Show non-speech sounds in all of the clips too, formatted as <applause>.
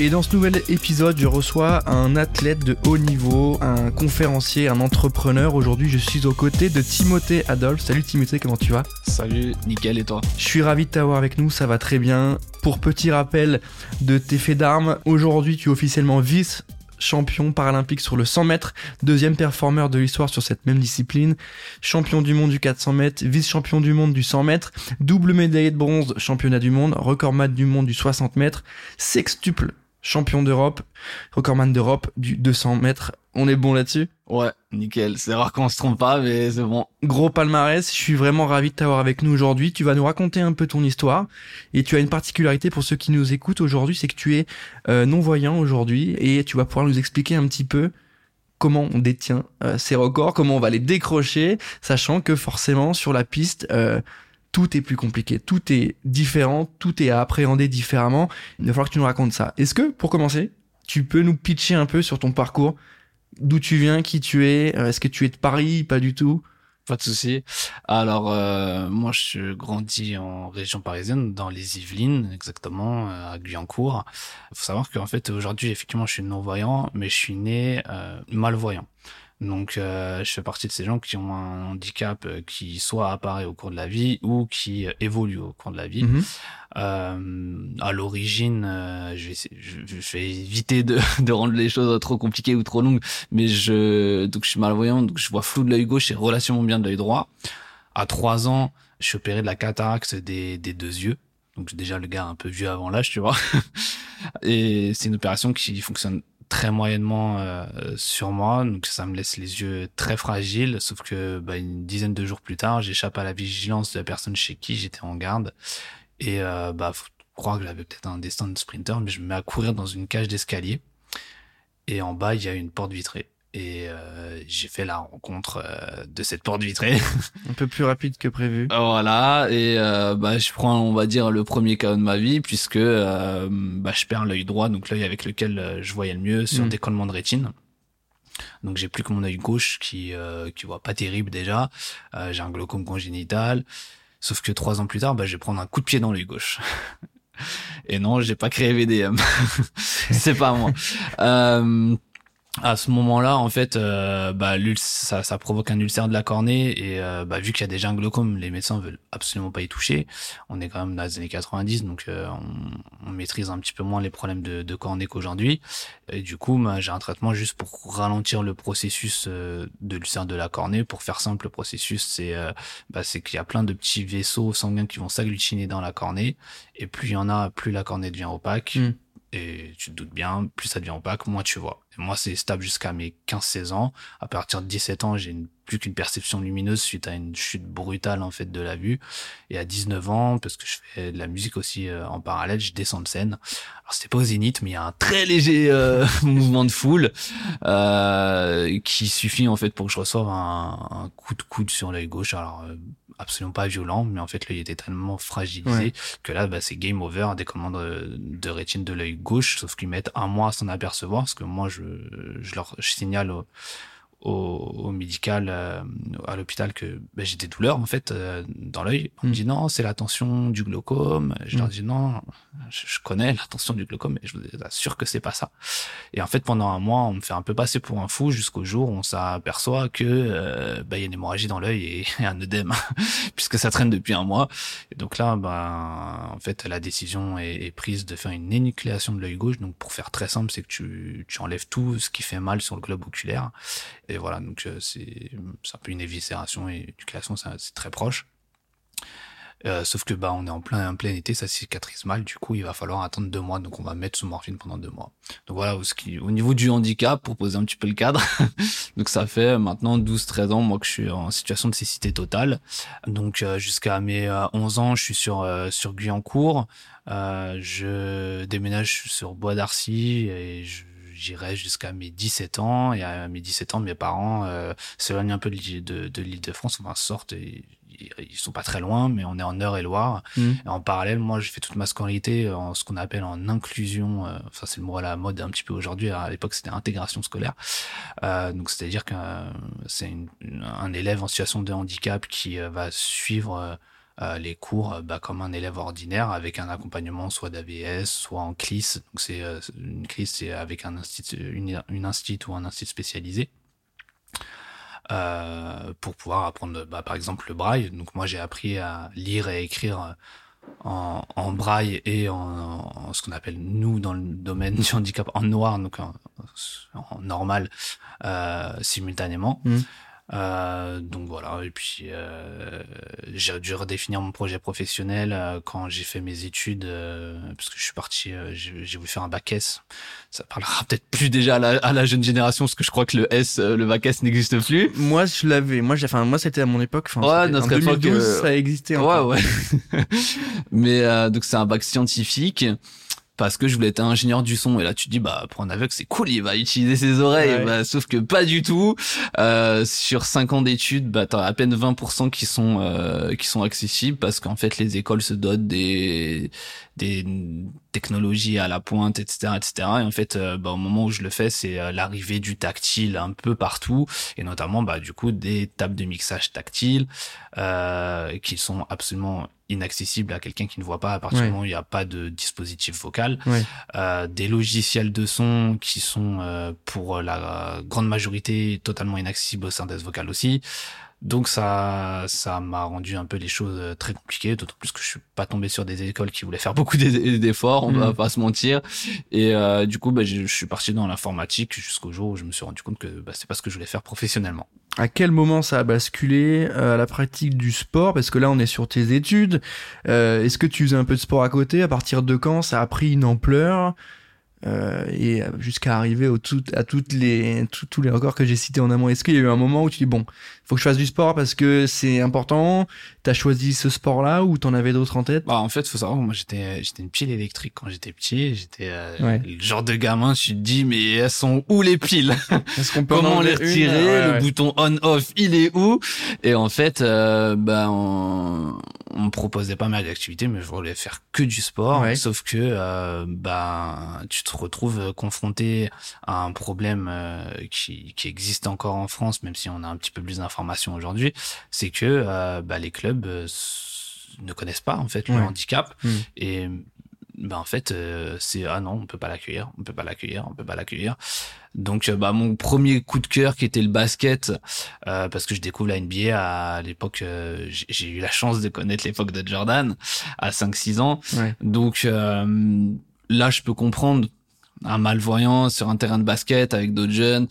Et dans ce nouvel épisode, je reçois un athlète de haut niveau, un conférencier, un entrepreneur. Aujourd'hui, je suis aux côtés de Timothée Adolphe. Salut Timothée, comment tu vas? Salut, nickel, et toi? Je suis ravi de t'avoir avec nous, ça va très bien. Pour petit rappel de tes faits d'armes, aujourd'hui tu es officiellement vice champion paralympique sur le 100 mètres, deuxième performeur de l'histoire sur cette même discipline, champion du monde du 400 mètres, vice-champion du monde du 100 mètres, double médaillé de bronze, championnat du monde, record mat du monde du 60 mètres, sextuple champion d'Europe, recordman d'Europe du 200 mètres. On est bon là-dessus? Ouais, nickel. C'est rare qu'on se trompe pas, mais c'est bon. Gros palmarès. Je suis vraiment ravi de t'avoir avec nous aujourd'hui. Tu vas nous raconter un peu ton histoire. Et tu as une particularité pour ceux qui nous écoutent aujourd'hui, c'est que tu es euh, non-voyant aujourd'hui. Et tu vas pouvoir nous expliquer un petit peu comment on détient euh, ces records, comment on va les décrocher, sachant que forcément sur la piste, euh, tout est plus compliqué, tout est différent, tout est à appréhender différemment. Il va falloir que tu nous racontes ça. Est-ce que, pour commencer, tu peux nous pitcher un peu sur ton parcours? D'où tu viens, qui tu es euh, Est-ce que tu es de Paris Pas du tout? Pas de souci. Alors, euh, moi, je grandis en région parisienne, dans les Yvelines, exactement, euh, à Guyancourt. Il faut savoir qu'en fait, aujourd'hui, effectivement, je suis non-voyant, mais je suis né malvoyant. Donc, euh, je fais partie de ces gens qui ont un handicap euh, qui soit apparaît au cours de la vie ou qui euh, évolue au cours de la vie. Mhm. Euh, à l'origine, je, vais, je, vais éviter de, <laughs> de, rendre les choses trop compliquées ou trop longues, mais je donc je suis malvoyant, donc je vois flou de l'œil gauche et relativement bien de l'œil droit. À trois ans, je suis opéré de la cataracte des, des deux yeux. Donc déjà le gars un peu vieux avant l'âge, tu vois. <laughs> et c'est une opération qui fonctionne très moyennement euh, sur moi, donc ça me laisse les yeux très fragiles. Sauf que bah, une dizaine de jours plus tard, j'échappe à la vigilance de la personne chez qui j'étais en garde, et euh, bah faut croire que j'avais peut-être un destin de sprinter, mais je me mets à courir dans une cage d'escalier, et en bas il y a une porte vitrée et euh, j'ai fait la rencontre euh, de cette porte vitrée. <laughs> Un peu plus rapide que prévu. voilà, et euh, bah, je prends, on va dire, le premier cas de ma vie, puisque euh, bah, je perds l'œil droit, donc l'œil avec lequel euh, je voyais le mieux, sur mm. décollement de rétine. Donc j'ai plus que mon œil gauche qui qui voit pas terrible déjà. j'ai un glaucome congénital. Sauf que trois ans plus tard, bah, je vais prendre un coup de pied dans l'œil gauche. <laughs> Et non, j'ai pas créé VDM. <laughs> C'est pas moi. Euh, à ce moment-là, en fait, euh, bah, ça, ça, provoque un ulcère de la cornée et euh, bah, vu qu'il y a déjà un glaucome, les médecins veulent absolument pas y toucher. On est quand même dans les années 90, donc euh, on, on, maîtrise un petit peu moins les problèmes de, de cornée qu'aujourd'hui. Et du coup, bah, j'ai un traitement juste pour ralentir le processus de l'ulcère de la cornée. Pour faire simple, le processus, c'est bah, c'est qu'il y a plein de petits vaisseaux sanguins qui vont s'agglutiner dans la cornée, et plus il y en a, plus la cornée devient opaque. Hmm. Et tu te doutes bien, plus ça devient opaque, moins tu vois. Moi, c'est stable jusqu'à mes 15-16 ans. À partir de 17 ans, j'ai plus qu'une perception lumineuse suite à une chute brutale en fait de la vue. Et à 19 ans, parce que je fais de la musique aussi euh, en parallèle, je descends de scène. Alors c'était pas au zénith, mais il y a un très léger euh, <laughs> mouvement de foule euh, qui suffit en fait pour que je reçoive un, un coup de coude sur l'œil gauche. Alors euh, absolument pas violent, mais en fait l'œil était tellement fragilisé que là bah, c'est game over, décollement de, de rétine de l'œil gauche, sauf qu'ils mettent un mois à s'en apercevoir, parce que moi je, je leur signale au, au, médical, euh, à l'hôpital, que ben, j'ai des douleurs en fait euh, dans l'œil. On me mm. dit non, c'est la tension du glaucome. Je leur mm. dis non, je, connais la tension du glaucome, mais je vous assure que c'est pas ça. Et en fait, pendant un mois, on me fait un peu passer pour un fou jusqu'au jour où on s'aperçoit que euh, ben, il y a une hémorragie dans l'œil et, <laughs> un œdème, <laughs> puisque ça traîne depuis un mois. Et donc là, ben en fait, la décision est, est prise de faire une énucléation de l'œil gauche. Donc pour faire très simple, c'est que tu, tu enlèves tout ce qui fait mal sur le globe oculaire voilà, donc euh, c'est un peu une éviscération et éducation, c'est très proche. Euh, sauf que bah on est en plein en plein été, ça cicatrise mal, du coup il va falloir attendre deux mois, donc on va mettre sous morphine pendant deux mois. Donc voilà, au, au niveau du handicap, pour poser un petit peu le cadre, <laughs> donc ça fait maintenant 12-13 ans moi que je suis en situation de cécité totale. Donc euh, jusqu'à mes 11 ans, je suis sur sur Guyancourt, je déménage sur Bois d'Arcy et je j'irai jusqu'à mes 17 ans. Et à mes 17 ans, mes parents euh, s'éloignent un peu de l'île de, France, enfin sortent et ils sont pas très loin, mais on est en Eure-et-Loire. Mm. Et en parallèle, moi, je fais toute ma scolarité en ce qu'on appelle en inclusion. euh, Enfin, c'est le mot à la mode un petit peu aujourd'hui. À l'époque, c'était intégration scolaire. Euh, donc, c'est-à-dire que c'est un élève en situation de handicap qui va suivre euh, les cours euh, bah, comme un élève ordinaire avec un accompagnement soit d'AVS, soit en CLIS. Donc, c'est euh, une CLIS, c'est avec un institut, une, une ou un institut spécialisé pour pouvoir apprendre, bah, par exemple, le braille. Donc moi, j'ai appris à lire et écrire en, braille et en, ce qu'on appelle nous dans le domaine <laughs> du handicap en noir, donc en, en normal simultanément. Mm. Euh, donc voilà, et puis euh, j'ai dû redéfinir mon projet professionnel euh, quand j'ai fait mes études, euh, parce que je suis parti, euh, j'ai voulu faire un bac S. Ça parlera <laughs> peut-être plus déjà à la, à la jeune génération, parce que je crois que le S, euh, le bac S n'existe plus. Moi, je l'avais. Moi, j'ai, enfin, moi, c'était à mon époque. Enfin, Ouais, en notre époque, 2012, euh, ça existait. Ouais, encore. ouais. <laughs> Mais euh, donc c'est un bac scientifique parce que je voulais être ingénieur du son. Et là tu te dis bah pour un aveugle c'est cool il va utiliser ses oreilles. Ouais. bah, sauf que pas du tout. Euh, sur 5 ans d'études bah t'as à peine 20% qui sont euh, qui sont accessibles parce qu'en fait les écoles se dotent des des technologies à la pointe etc etc et en fait euh, bah, au moment où je le fais c'est euh, l'arrivée du tactile un peu partout et notamment bah du coup des tables de mixage tactiles euh, qui sont absolument inaccessibles à quelqu'un qui ne voit pas à partir Ouais. du moment où il n'y a pas de dispositif vocal Ouais. euh, des logiciels de son qui sont euh, pour la grande majorité totalement inaccessibles au synthèse vocale aussi donc ça ça m'a rendu un peu les choses euh, très compliquées d'autant plus que je suis pas tombé sur des écoles qui voulaient faire <laughs> beaucoup d'e- d'efforts on Mm. va pas se mentir. Et euh, du coup bah, je, je suis parti dans l'informatique jusqu'au jour où je me suis rendu compte que bah, c'est pas ce que je voulais faire professionnellement. À quel moment ça a basculé euh, à la pratique du sport? Parce que là, on est sur tes études. Euh, Est-ce que tu faisais un peu de sport à côté? À partir de quand ça a pris une ampleur? Euh, et jusqu'à arriver au tout, à toutes les, tous- tous les records que j'ai cités en amont. Est-ce qu'il y a eu un moment où tu dis bon, faut que je fasse du sport parce que c'est important? T'as choisi ce sport-là ou t'en avais d'autres en tête? Bah, en fait, faut savoir, moi, j'étais, j'étais une pile électrique quand j'étais petit. J'étais euh, Ouais. le genre de gamin. Je te dis, mais elles sont où les piles? <laughs> Est-ce qu'on peut en Comment les une? retirer? Ouais, Le ouais. bouton on/off, il est où? Et en fait, euh, bah, on, on me proposait pas mal d'activités, mais je voulais faire que du sport. Sauf que, euh, bah, tu te retrouves confronté à un problème euh, qui, qui existe encore en France, même si on a un petit peu plus d'informations aujourd'hui. C'est que euh, bah, les clubs euh, ne connaissent pas en fait le Ouais. handicap Mm. et bah, en fait euh, c'est ah non on peut pas l'accueillir on peut pas l'accueillir on peut pas l'accueillir donc euh, bah mon premier coup de cœur qui était le basket euh, parce que je découvre la NBA à l'époque euh, j'ai eu la chance de connaître l'époque de Jordan à 5-6 ans Ouais. donc euh, là je peux comprendre un malvoyant sur un terrain de basket avec d'autres jeunes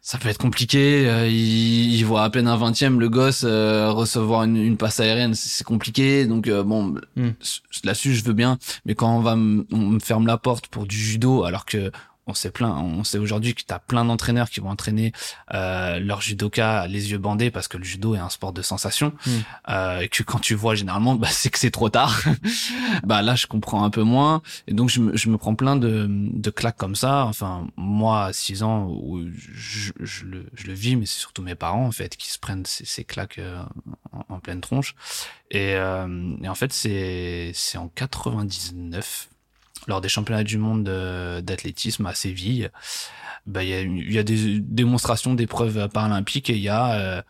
ça peut être compliqué. euh, il, il voit à peine un vingtième le gosse euh, recevoir une, une passe aérienne, c'est compliqué. Donc euh, bon, Mm. s- là-dessus je veux bien. Mais quand on va, me ferme la porte pour du judo, alors que on sait plein, on sait aujourd'hui que t'as plein d'entraîneurs qui vont entraîner euh, leur judoka les yeux bandés parce que le judo est un sport de sensation. Mm. Euh, et que quand tu vois généralement, bah, c'est que c'est trop tard. <laughs> bah là je comprends un peu moins. Et donc je me, je me prends plein de, de claques comme ça. Enfin moi à 6 ans où je, je le, je le vis, mais c'est surtout mes parents en fait qui se prennent ces, ces claques euh, en, en pleine tronche. Et, euh, et en fait c'est c'est en 99 lors des championnats du monde de- d'athlétisme à Séville. Bah il y a y des démonstrations d'épreuves paralympiques et il y a euh,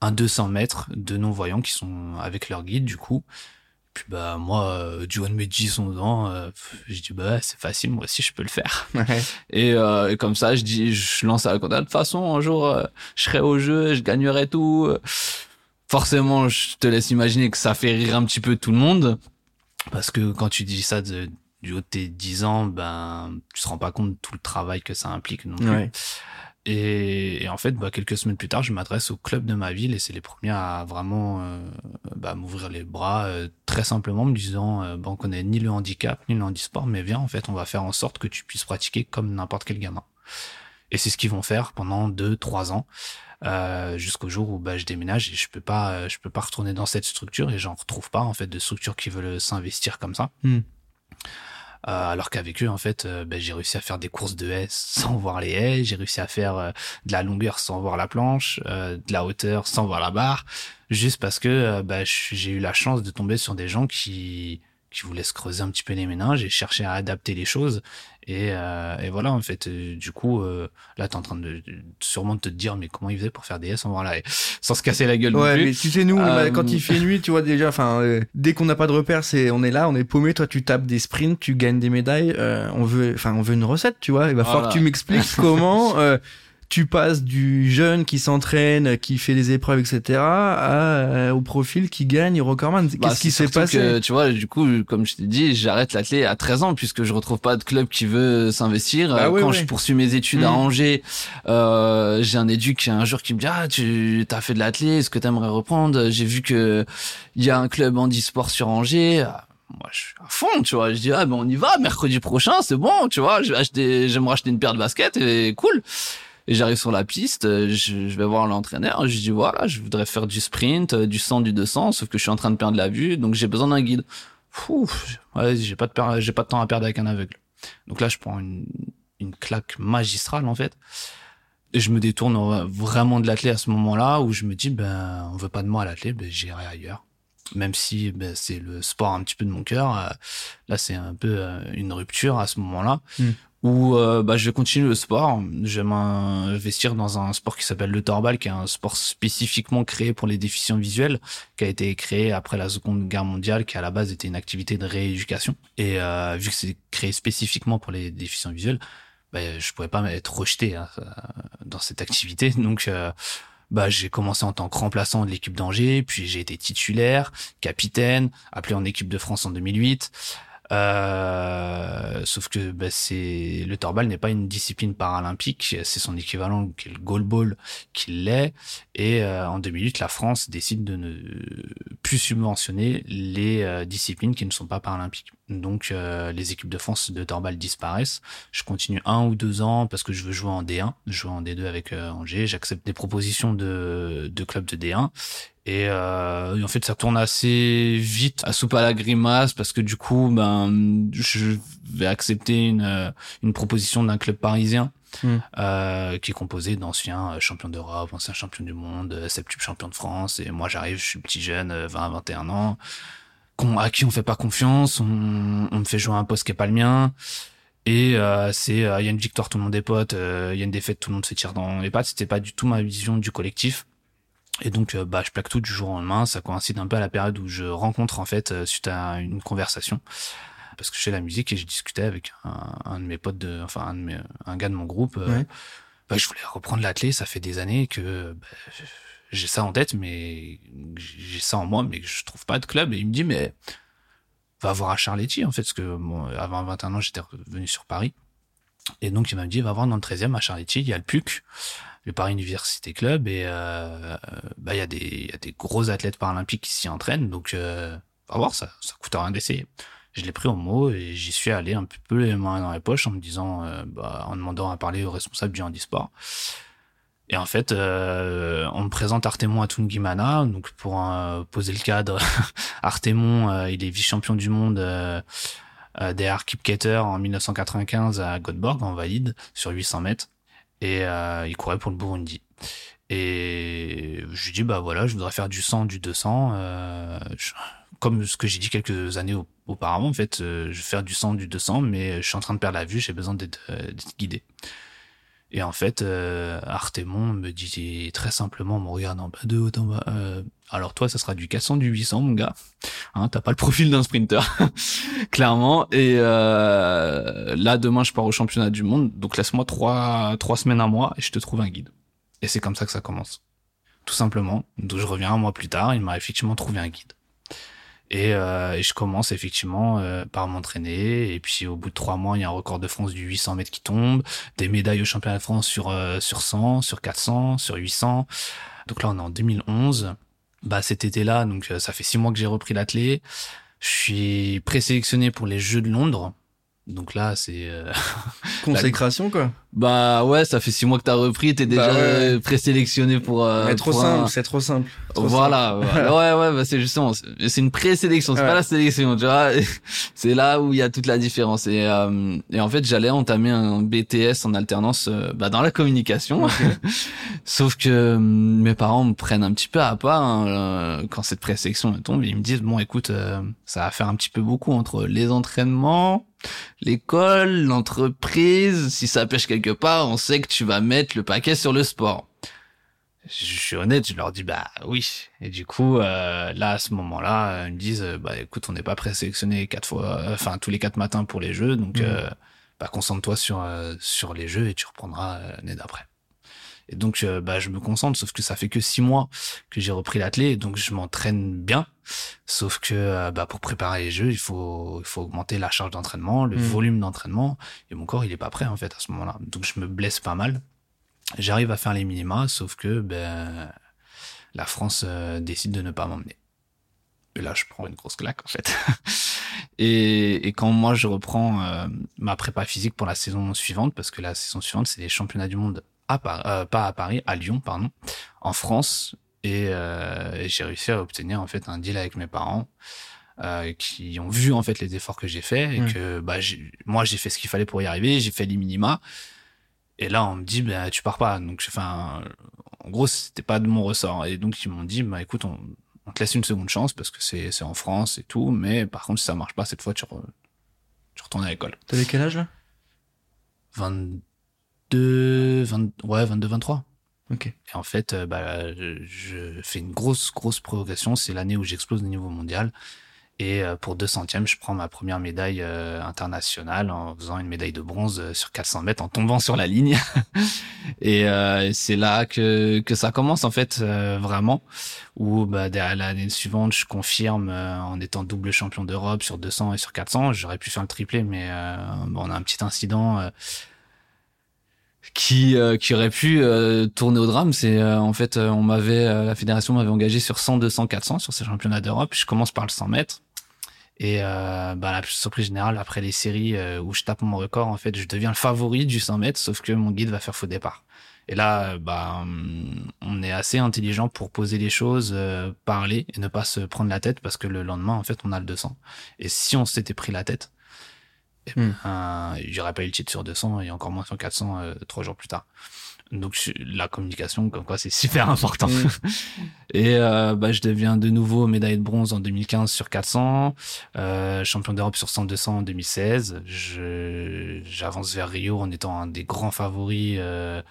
un 200 mètres de non-voyants qui sont avec leur guide du coup. Puis bah moi, euh, du haut de mes 10 11 ans, euh, je dis bah c'est facile, moi aussi je peux le faire. Ouais. Et, euh, et comme ça, je dis, je lance à la. De toute façon, un jour, euh, je serai au jeu, je gagnerai tout. Forcément, je te laisse imaginer que ça fait rire un petit peu tout le monde. Parce que quand tu dis ça de, du haut de tes 10 ans, ben, tu te rends pas compte de tout le travail que ça implique non plus. Ouais. Et, et en fait, bah, quelques semaines plus tard, je m'adresse au club de ma ville et c'est les premiers à vraiment euh, bah, m'ouvrir les bras euh, très simplement, me disant euh, bah, on connaît ni le handicap ni le handisport, mais viens, en fait, on va faire en sorte que tu puisses pratiquer comme n'importe quel gamin. Et c'est ce qu'ils vont faire pendant deux, trois ans, euh, jusqu'au jour où bah, je déménage et je peux pas, je peux pas retourner dans cette structure et j'en retrouve pas en fait de structure qui veulent s'investir comme ça. Hmm. Euh, alors qu'avec eux, en fait, euh, ben, j'ai réussi à faire des courses de haies sans <laughs> voir les haies. J'ai réussi à faire euh, de la longueur sans voir la planche, de la hauteur sans voir la barre, juste parce que ben, j'ai eu la chance de tomber sur des gens qui qui voulaient se creuser un petit peu les méninges et chercher à adapter les choses. Et, euh, et voilà, en fait, euh, du coup, euh, là, t'es en train de, sûrement de te dire, mais comment il faisait pour faire des S en voir là, sans se casser la gueule ouais, mais tu sais, nous, quand il fait nuit, tu vois déjà, enfin, dès qu'on n'a pas de repère, c'est, on est là, on est paumé. Toi, tu tapes des sprints, tu gagnes des médailles. on veut, enfin, on veut une recette, tu vois. Il va falloir que tu m'expliques <laughs> comment tu passes du jeune qui s'entraîne, qui fait des épreuves, etc., à, euh, au profil qui gagne recordman. Qu'est-ce bah, qui s'est passé que, Tu vois, du coup, comme je t'ai dit, j'arrête l'athlète à 13 ans puisque je retrouve pas de club qui veut s'investir. Bah Quand je poursuis mes études à mmh. Angers, euh, j'ai un éduc qui un jour qui me dit ah tu as fait de l'athlète, est-ce que tu aimerais reprendre? J'ai vu que il y a un club handisport sur Angers moi je suis à fond tu vois je dis ah ben on y va mercredi prochain c'est bon tu vois je vais acheter j'aimerais acheter une paire de baskets et cool et j'arrive sur la piste, euh, je, vais voir l'entraîneur, je dis voilà, je voudrais faire du sprint, euh, du 100, du 200, sauf que je suis en train de perdre la vue, donc j'ai besoin d'un guide. Ouf, ouais, j'ai pas de j'ai pas de temps à perdre avec un aveugle. Donc là, je prends une, une claque magistrale en fait. Et je me détourne vraiment de l'athlète à ce moment-là où je me dis ben on veut pas de moi à l'athlète, ben j'irai ailleurs. Même si ben, c'est le sport un petit peu de mon cœur, euh, là c'est un peu une rupture à ce moment-là hmm où euh, bah, je vais continuer le sport. Je vais m'investir dans un sport qui s'appelle le torbal, qui est un sport spécifiquement créé pour les déficients visuels, qui a été créé après la Seconde Guerre mondiale, qui à la base était une activité de rééducation. Et euh, vu que c'est créé spécifiquement pour les déficients visuels, bah, je pouvais pas être rejeté hein, dans cette activité. <laughs> Donc euh, bah, j'ai commencé en tant que remplaçant de l'équipe d'Angers, puis j'ai été titulaire, capitaine, appelé en équipe de France en 2008. Euh, sauf que bah, c'est le torbal n'est pas une discipline paralympique, c'est son équivalent qui est le goalball qui l'est. Et euh, en 2008, la France décide de ne plus subventionner les euh, disciplines qui ne sont pas paralympiques. Donc euh, les équipes de France de torbal disparaissent. Je continue un ou deux ans parce que je veux jouer en D1, jouer en D2 avec Angers. J'accepte des propositions de, de clubs de D1 euh, et, en fait, ça tourne assez vite à soupe à la grimace parce que du coup, ben, je vais accepter une, euh, une proposition d'un club parisien. Hmm. Euh, qui est composé d'anciens champions d'Europe, anciens champions du monde, septuple champion de France. Et moi, j'arrive, je suis petit jeune, 20, 21 ans, à qui on fait pas confiance, on, on me fait jouer un poste qui est pas le mien. Et euh, c'est, il y a une victoire, tout le monde est pote, il y a une défaite, tout le monde se tire dans les pattes. C'était pas du tout ma vision du collectif. Et donc, euh, bah, je plaque tout du jour au lendemain. Ça coïncide un peu à la période où je rencontre, en fait, euh, suite à une conversation. Parce que je fais la musique et j'ai discuté avec un, de mes potes, de, enfin, un, de mes, un gars de mon groupe. Euh, bah, je voulais reprendre l'athlé. Ça fait des années que bah, j'ai ça en tête, mais j'ai ça en moi, mais je trouve pas de club. Et il me dit, mais va voir à Charletti, en fait, parce que bon, avant 21 ans, j'étais revenu sur Paris. Et donc, il m'a dit, va voir dans le 13e à Charletti, il y a le PUC le Paris Université Club et euh, bah il y a des y a des gros athlètes paralympiques qui s'y entraînent donc euh, va voir ça ça coûte rien d'essayer je l'ai pris au mot et j'y suis allé un peu les mains dans les poches en me disant euh, bah, en demandant à parler au responsable du handisport et en fait euh, on me présente Artemon Atungimana donc pour poser le cadre <laughs> Artemon il est vice-champion du monde des Arkipketer en 1995 à Göteborg en valide sur 800 mètres et euh, il courait pour le Burundi. Et je lui dis bah voilà, je voudrais faire du 100, du 200, euh, comme ce que j'ai dit quelques années auparavant en fait, euh, je vais faire du 100, du 200, mais je suis en train de perdre la vue, j'ai besoin d'être guidé. Et en fait, euh, Artemon me dit très simplement, me regarde en bas de haut en bas, euh, alors toi, ça sera du 400, du 800, mon gars. Hein, T'as pas le profil d'un sprinter, <laughs> clairement. Et euh, là, demain, je pars au championnat du monde, donc laisse-moi trois trois semaines, à mois, et je te trouve un guide. Et c'est comme ça que ça commence, tout simplement. Donc je reviens un mois plus tard, il m'a effectivement trouvé un guide. Et, euh, et, je commence effectivement euh, par m'entraîner. Et puis au bout de trois mois, il y a un record de France du 800 mètres qui tombe, des médailles au championnat de France sur euh, sur 100, sur 400, sur 800. Donc là, on est en 2011. Bah cet été-là, donc euh, ça fait six mois que j'ai repris l'athlé. Je suis présélectionné pour les Jeux de Londres Donc là, c'est euh, <laughs> consécration quoi. Bah ouais, ça fait six mois que t'as repris, t'es déjà Bah ouais. présélectionné pour. Euh, Mais trop pour un- simple, c'est trop simple. Trop Voilà, voilà. <laughs> ouais, ouais, bah c'est justement, c'est une présélection, c'est Ouais. pas la sélection, tu vois. C'est là où il y a toute la différence. Et, euh, et en fait, j'allais entamer un BTS en alternance euh, bah, dans la communication. <laughs> Sauf que euh, mes parents me prennent un petit peu à part hein, quand cette présélection tombe. Ils me disent, bon, écoute, euh, ça va faire un petit peu beaucoup entre les entraînements, l'école, l'entreprise. Si ça pêche quelque part, on sait que tu vas mettre le paquet sur le sport je suis honnête, je leur dis bah oui. Et du coup, euh, là à ce moment-là, ils me disent bah écoute, on n'est pas présélectionné quatre fois, enfin tous les quatre matins pour les jeux, donc Mhm. euh, bah concentre-toi sur euh, sur les jeux et tu reprendras euh, l'année d'après. Et donc euh, bah je me concentre, sauf que ça fait que six mois que j'ai repris l'athlé, donc je m'entraîne bien. Sauf que euh, bah pour préparer les jeux, il faut il faut augmenter la charge d'entraînement, le Mhm. volume d'entraînement, et mon corps il est pas prêt en fait à ce moment-là. Donc je me blesse pas mal. J'arrive à faire les minima, sauf que ben la France euh, décide de ne pas m'emmener. Et là, je prends une grosse claque en fait. <laughs> et, et quand moi je reprends euh, ma prépa physique pour la saison suivante, parce que la saison suivante c'est les championnats du monde à Paris, euh, pas à Paris, à Lyon pardon, en France, et, euh, et j'ai réussi à obtenir en fait un deal avec mes parents. euh, qui ont vu en fait les efforts que j'ai faits et Mm. que bah j'ai- moi j'ai fait ce qu'il fallait pour y arriver j'ai fait les minima et là, on me dit, ben, tu pars pas. Donc, enfin, en gros, c'était pas de mon ressort. Et donc, ils m'ont dit, bah, écoute, on, on te laisse une seconde chance parce que c'est, c'est en France et tout. Mais par contre, si ça marche pas, cette fois, tu, re- tu retournes à l'école. T'avais quel âge là? 22, 20, ouais, 22, 23. Ok. Et en fait, euh, bah, je, fais une grosse, grosse progression. C'est l'année où j'explose au niveau mondial. Et euh, pour 200e, je prends ma première médaille euh, internationale en faisant une médaille de bronze euh, sur 400 mètres, en tombant sur la ligne. <laughs> et euh, c'est là que, que ça commence, en fait, euh, vraiment. Où bah, derrière l'année suivante, je confirme euh, en étant double champion d'Europe sur 200 et sur 400. J'aurais pu faire le triplé, mais euh, bon, on a un petit incident. Qui euh, qui aurait pu euh, tourner au drame c'est euh, en fait euh, on m'avait euh, la fédération m'avait engagé sur 100 200 400 sur ces championnats d'Europe. Je commence par le 100 mètres. Et euh, bah, la surprise générale après les séries où je tape mon record en fait je deviens le favori du 100 mètres sauf que mon guide va faire faux départ. Et là bah on est assez intelligent pour poser les choses parler et ne pas se prendre la tête parce que le lendemain en fait on a le 200 et si on s'était pris la tête Hmm. ben, il n'y aurait pas eu le titre sur 200 et encore moins sur 400 euh, trois jours plus tard. Donc la communication, comme quoi, c'est <laughs> super important. Mm. <laughs> Et euh, bah, je deviens de nouveau médaille de bronze en 2015 sur 400, euh, champion d'Europe sur 100-200 en 2016. Je j'avance vers Rio en étant un des grands favoris euh,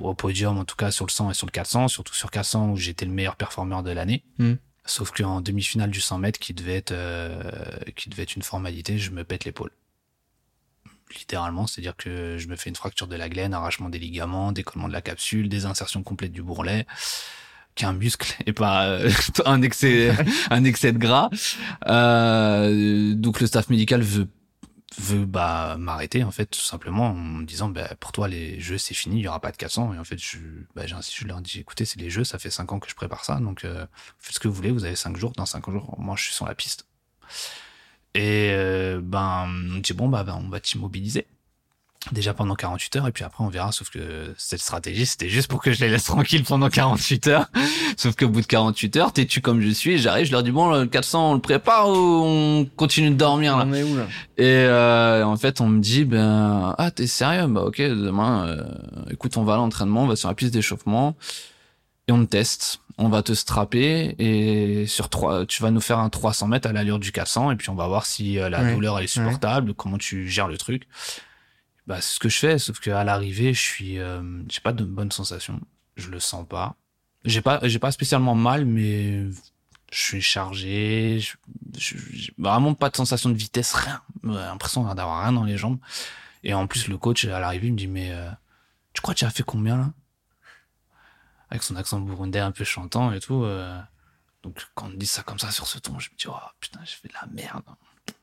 au podium, en tout cas sur le 100 et sur le 400, surtout sur 400 où j'étais le meilleur performeur de l'année. Mm. Sauf qu'en demi-finale du 100 mètres, qui devait être euh, qui devait être une formalité, je me pète l'épaule littéralement, c'est-à-dire que je me fais une fracture de la glaine, arrachement des ligaments, décollement de la capsule, désinsertion complète du bourrelet, qu'un muscle <laughs> et pas euh, <laughs> un excès <laughs> un excès de gras. Euh, donc le staff médical veut veut bah m'arrêter en fait tout simplement en me disant bah pour toi les jeux c'est fini il y aura pas de 400 et en fait je bah j'insiste je leur dis écoutez c'est les jeux ça fait cinq ans que je prépare ça donc euh, faites ce que vous voulez vous avez cinq jours dans cinq jours moi je suis sur la piste et euh, ben, on dit bon bah, ben, on va t'immobiliser. Déjà pendant 48 heures et puis après on verra. Sauf que cette stratégie c'était juste pour que je les laisse tranquilles pendant 48 heures. <laughs> Sauf qu'au bout de 48 heures, têtu comme je suis, j'arrive, je leur dis bon le 400 on le prépare ou on continue de dormir là? On est où là? Et euh, en fait, on me dit, ben, ah, t'es sérieux? Bah ok, demain, euh, écoute, on va à l'entraînement, on va sur la piste d'échauffement et on te teste. On va te strapper et sur trois, tu vas nous faire un 300 mètres à l'allure du 400 et puis on va voir si euh, la Ouais, douleur elle est supportable, comment tu gères le truc. Bah c'est ce que je fais, sauf qu'à l'arrivée, je suis, euh, j'ai pas de bonnes sensations, je le sens pas. J'ai pas, j'ai pas spécialement mal, mais je suis chargé, je, je- j'ai vraiment pas de sensation de vitesse, rien. J'ai l'impression d'avoir rien dans les jambes. Et en plus, le coach, à l'arrivée, il me dit, mais euh, tu crois que tu as fait combien là? Avec son accent burundais un peu chantant et tout. euh, donc quand on dit ça comme ça sur ce ton, je me dis, oh putain, je fais de la merde.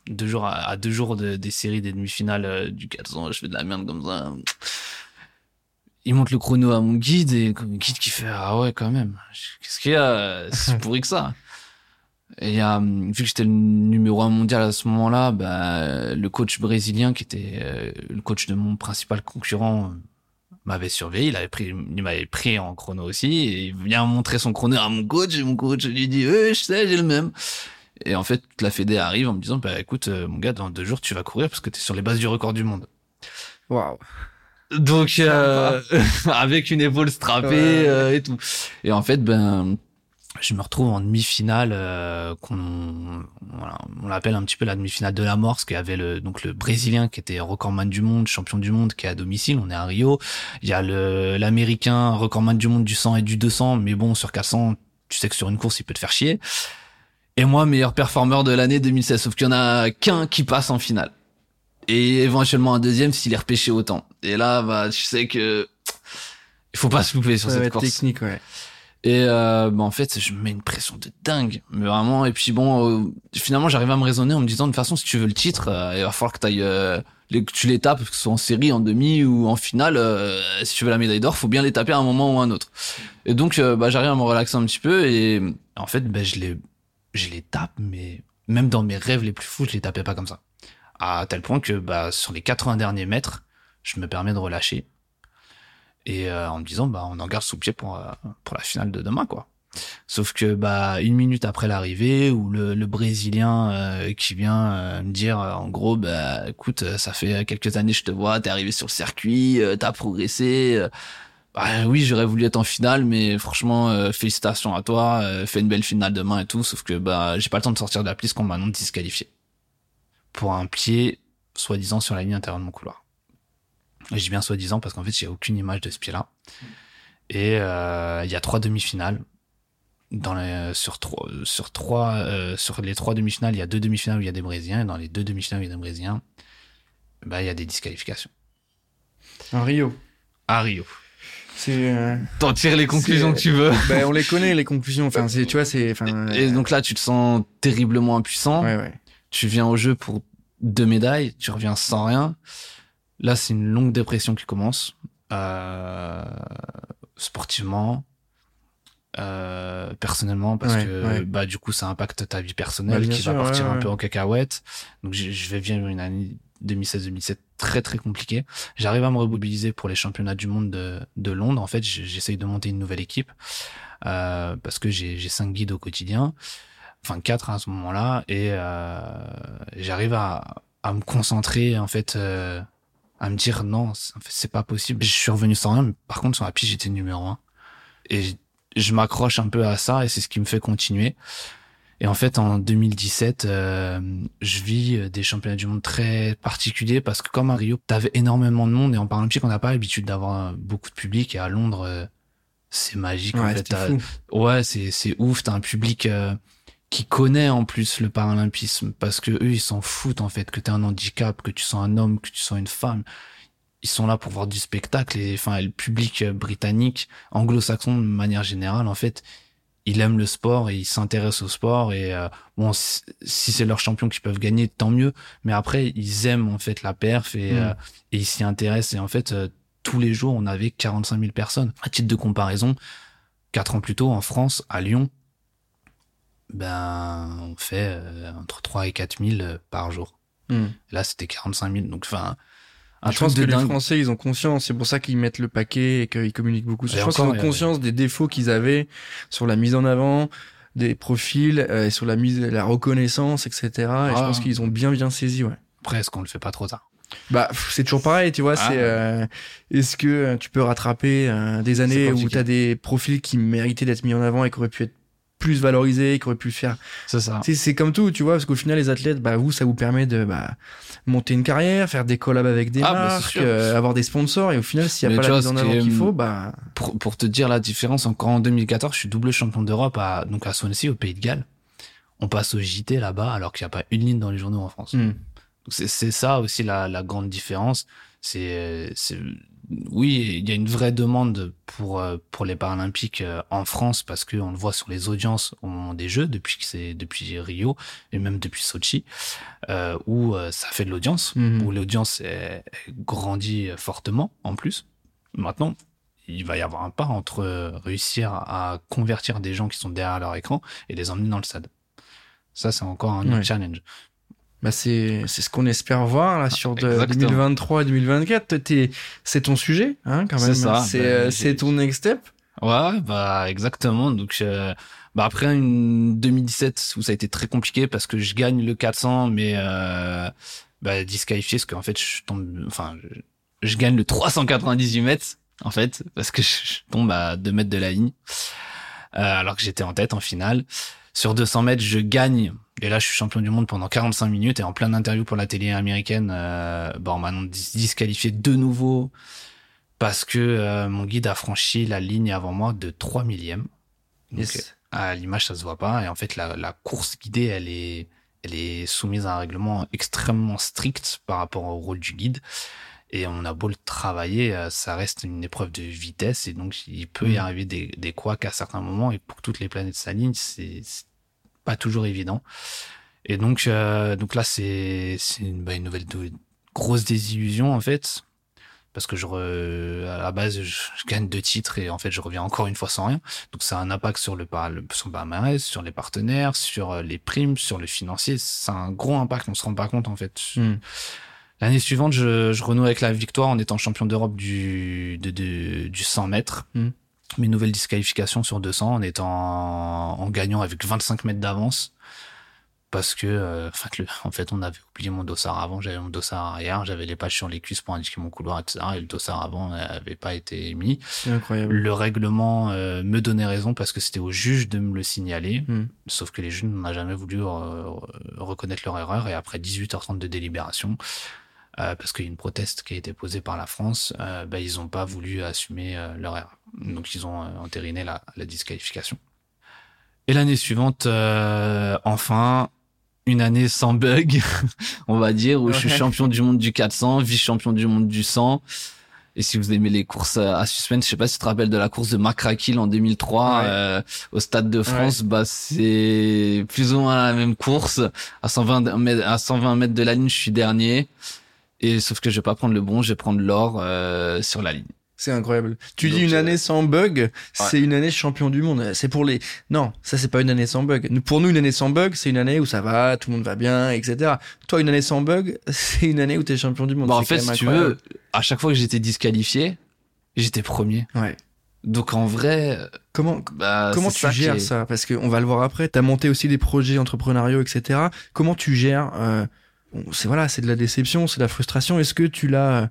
Deux jours à, deux jours de- des séries des demi-finales euh, du 400, je fais de la merde comme ça. Il monte le chrono à mon guide et mon guide qui fait ah ouais quand même. Qu'est-ce qu'il y a? C'est pourri que ça. Et vu que j'étais le numéro un mondial à ce moment-là, bah, le coach brésilien qui était euh, le coach de mon principal concurrent m'avait surveillé. Il avait pris, il m'avait pris en chrono aussi. Et il vient montrer son chrono à mon coach. Et mon coach lui dit, eh, je sais, j'ai le même. Et en fait, la Fédé arrive en me disant, bah écoute, euh, mon gars, dans deux jours, tu vas courir parce que tu es sur les bases du record du monde. Waouh. Donc euh, <laughs> avec une épaule strappée euh, et tout. Et en fait, ben je me retrouve en demi-finale euh, qu'on voilà, on l'appelle un petit peu la demi-finale de la mort parce qu'il y avait le donc le brésilien qui était recordman du monde champion du monde qui est à domicile on est à Rio. Il y a le l'américain recordman du monde du 100 et du 200 mais bon sur 400 tu sais que sur une course il peut te faire chier. Et moi meilleur performeur de l'année 2016 sauf qu'il y en a qu'un qui passe en finale. Et éventuellement un deuxième s'il est repêché autant. Et là bah tu sais que il faut pas se louper sur Ça cette course. technique, ouais. Et euh, bah, en fait, je me mets une pression de dingue, mais vraiment. Et puis bon, euh, finalement, j'arrive à me raisonner en me disant de toute façon, si tu veux le titre, euh, il va falloir que euh, les, que tu les tapes, que ce soit en série, en demi ou en finale. euh, si tu veux la médaille d'or, faut bien les taper à un moment ou à un autre. Et donc, euh, bah, j'arrive à me relaxer un petit peu et en fait, bah, je les, je les tape, mais même dans mes rêves les plus fous, je les tapais pas comme ça. À tel point que bah, sur les 80 derniers mètres, je me permets de relâcher et euh, en me disant bah on en garde sous pied pour euh, pour la finale de demain quoi. Sauf que bah une minute après l'arrivée où le, le brésilien euh, qui vient euh, me dire euh, en gros bah écoute euh, ça fait quelques années que je te vois t'es arrivé sur le circuit t'as progressé bah oui j'aurais voulu être en finale mais franchement félicitations à toi fais une belle finale demain et tout sauf que bah j'ai pas le temps de sortir de la piste qu'on m'a non disqualifié pour un pied soi-disant sur la ligne intérieure de mon couloir je dis bien soi-disant parce qu'en fait j'ai aucune image de ce pied là et euh, il y a trois demi-finales dans les, sur trois sur trois euh, sur les trois demi-finales il y a deux demi-finales où il y a des brésiliens et dans les deux demi-finales où il y a des brésiliens bah il y a des disqualifications Un Rio. à Rio C'est. euh, t'en tires les conclusions que tu veux ben, on les connaît les conclusions. Enfin, c'est, tu vois, c'est. Enfin. et donc là tu te sens terriblement impuissant Ouais, ouais. tu viens au jeu pour deux médailles, tu reviens sans rien. Là, c'est une longue dépression qui commence, euh, sportivement, euh, personnellement, parce Ouais, que ouais. bah du coup, ça impacte ta vie personnelle, Bah, qui sûr, va partir ouais, un peu en cacahuète. Donc, je, vais vivre une année 2016-2017 très très compliquée. J'arrive à me remobiliser pour les championnats du monde de, de Londres. En fait, j'essaye de monter une nouvelle équipe euh, parce que j'ai j'ai cinq guides au quotidien enfin quatre à ce moment-là et euh, j'arrive à, à me concentrer en fait euh, à me dire non c'est- pas possible je suis revenu sans rien mais par contre sur la piste j'étais numéro un et je, m'accroche un peu à ça et c'est ce qui me fait continuer et en fait en 2017 euh, je vis euh, des championnats du monde très particuliers parce que comme à Rio t'avais énormément de monde et en paralympique on n'a pas l'habitude d'avoir beaucoup de public et à Londres euh, c'est magique en fait. Ouais, c'est c'est ouf. T'as un public euh, qui connaît en plus le paralympisme parce que eux ils s'en foutent en fait que t'es un handicap, que tu sois un homme, que tu sois une femme. Ils sont là pour voir du spectacle et enfin le public euh, britannique, anglo-saxon de manière générale en fait, il aime le sport et il s'intéresse au sport et euh, bon si c'est leur champion qui peuvent gagner tant mieux. Mais après ils aiment en fait la perf et Mm. euh, et ils s'y intéressent et en fait euh, tous les jours on avait 45 000 personnes. À titre de comparaison, quatre ans plus tôt en France, à Lyon, ben on fait euh, entre 3 et 4 000 euh, par jour. Hmm. Là c'était 45 000, donc enfin un je pense que les dingue. Français, ils ont conscience. C'est pour ça qu'ils mettent le paquet et qu'ils communiquent beaucoup. Je Et pense qu'ils ont conscience des défauts qu'ils avaient sur la mise en avant des profils euh, et sur la mise, la reconnaissance, etc. Et je Ah. pense qu'ils ont bien bien saisi. Ouais. Après est-ce qu'on le fait pas trop tard? Bah, c'est toujours pareil, tu vois. Ah. C'est euh, est-ce que tu peux rattraper euh, des années où compliqué. t'as des profils qui méritaient d'être mis en avant et qui auraient pu être plus valorisés, qui auraient pu faire. C'est ça. Comme tout, tu vois, parce qu'au final, les athlètes, bah vous, ça vous permet de bah, monter une carrière, faire des collabs avec des Ah, bah, marques, euh, avoir des sponsors, et au final, s'il n'y a Mais pas la vois, mise en avant qu'il faut, bah Pour, pour te dire la différence, encore en 2014, je suis double champion d'Europe à donc à Swansea au Pays de Galles. On passe au JT là-bas alors qu'il n'y a pas une ligne dans les journaux en France. Donc, C'est c'est ça aussi la, la grande différence. C'est c'est oui, il y a une vraie demande pour euh, pour les Paralympiques euh, en France parce que on le voit sur les audiences au moment des Jeux depuis que c'est depuis Rio et même depuis Sochi euh, où ça fait de l'audience, Mhm. où l'audience grandit fortement en plus. Maintenant, il va y avoir un pas entre réussir à convertir des gens qui sont derrière leur écran et les emmener dans le stade. Ça, c'est encore un autre Ouais. challenge. Bah c'est c'est ce qu'on espère voir là sur de- Exactement. 2023 et 2024. T'es- C'est ton sujet, hein, quand même. C'est Bah, euh, c'est ton next step. Ouais, bah exactement. Donc euh, bah après une 2017 où ça a été très compliqué parce que je gagne le 400 mais euh, bah disqualifié parce qu'en fait je tombe enfin je, je gagne le 398 mètres en fait parce que je, je tombe à 2 mètres de la ligne euh, alors que j'étais en tête en finale. Sur 200 mètres, je gagne et là je suis champion du monde pendant 45 minutes et en plein interview pour la télé américaine euh, on m'a dis- disqualifié de nouveau parce que euh, mon guide a franchi la ligne avant moi de 3 millièmes. Donc, Yes. à l'image, ça se voit pas. Et en fait, la, la course guidée, elle est, elle est soumise à un règlement extrêmement strict par rapport au rôle du guide. Et on a beau le travailler, euh, ça reste une épreuve de vitesse. Et donc, il peut y Mm. arriver des, des couacs à certains moments. Et pour que toutes les planètes s'alignent, c'est pas toujours évident. Et donc, euh, donc là, c'est une, bah, une nouvelle de- grosse désillusion, en fait. Parce que je re- à la base, je, je gagne deux titres et en fait, je reviens encore une fois sans rien. Donc, ça a un impact sur le, le sur le palmarès, sur les partenaires, sur euh, les primes, sur le financier. C'est un gros impact. On se rend pas compte, en fait. Hmm. L'année suivante, je, je renoue avec la victoire en étant champion d'Europe du, de, de- du 100 mètres. Mm. Mes nouvelles disqualifications sur 200 en étant en gagnant avec 25 mètres d'avance. Parce que, euh, en fait, le- en fait, on avait oublié mon dossard avant, j'avais mon dossard arrière, j'avais les pages sur les cuisses pour indiquer mon couloir, etc. Et le dossard avant n'avait pas été mis. C'est incroyable. Le règlement euh, me donnait raison parce que c'était au juge de me le signaler. Hmm. Sauf que les juges n'ont jamais voulu euh, reconnaître leur erreur et après 18h30 de délibération, euh, parce qu'il y a une proteste qui a été posée par la France, euh, bah, ils n'ont pas voulu assumer euh, leur erreur. Donc ils ont euh, entériné la, la disqualification. Et l'année suivante, euh, enfin, une année sans bug, <laughs> on va dire, où je suis champion du monde du 400, vice-champion du monde du 100. Et si vous aimez les courses à suspense, je sais pas si tu te rappelles de la course de Macrakil en 2003 Ouais. euh, au Stade de France, bah c'est plus ou moins la même course. À 120 mètres, à 120 mètres de la ligne, je suis dernier. Et sauf que je vais pas prendre le bon, je vais prendre l'or euh, sur la ligne. C'est incroyable. Tu Donc, dis une euh, année sans bug, c'est une année champion du monde. C'est pour les. Non, ça c'est pas une année sans bug. Pour nous, une année sans bug, c'est une année où ça va, tout le monde va bien, etc. Toi, une année sans bug, <laughs> c'est une année où t'es champion du monde. Bah, en fait, si tu veux, à chaque fois que j'étais disqualifié, j'étais premier. Ouais. Donc en vrai, Comment bah, comment tu ça gères est- ça? Parce qu'on va le voir après. T'as monté aussi des projets entrepreneuriaux, etc. Comment tu gères euh, C'est voilà, c'est de la déception, c'est de la frustration. Est-ce que tu l'as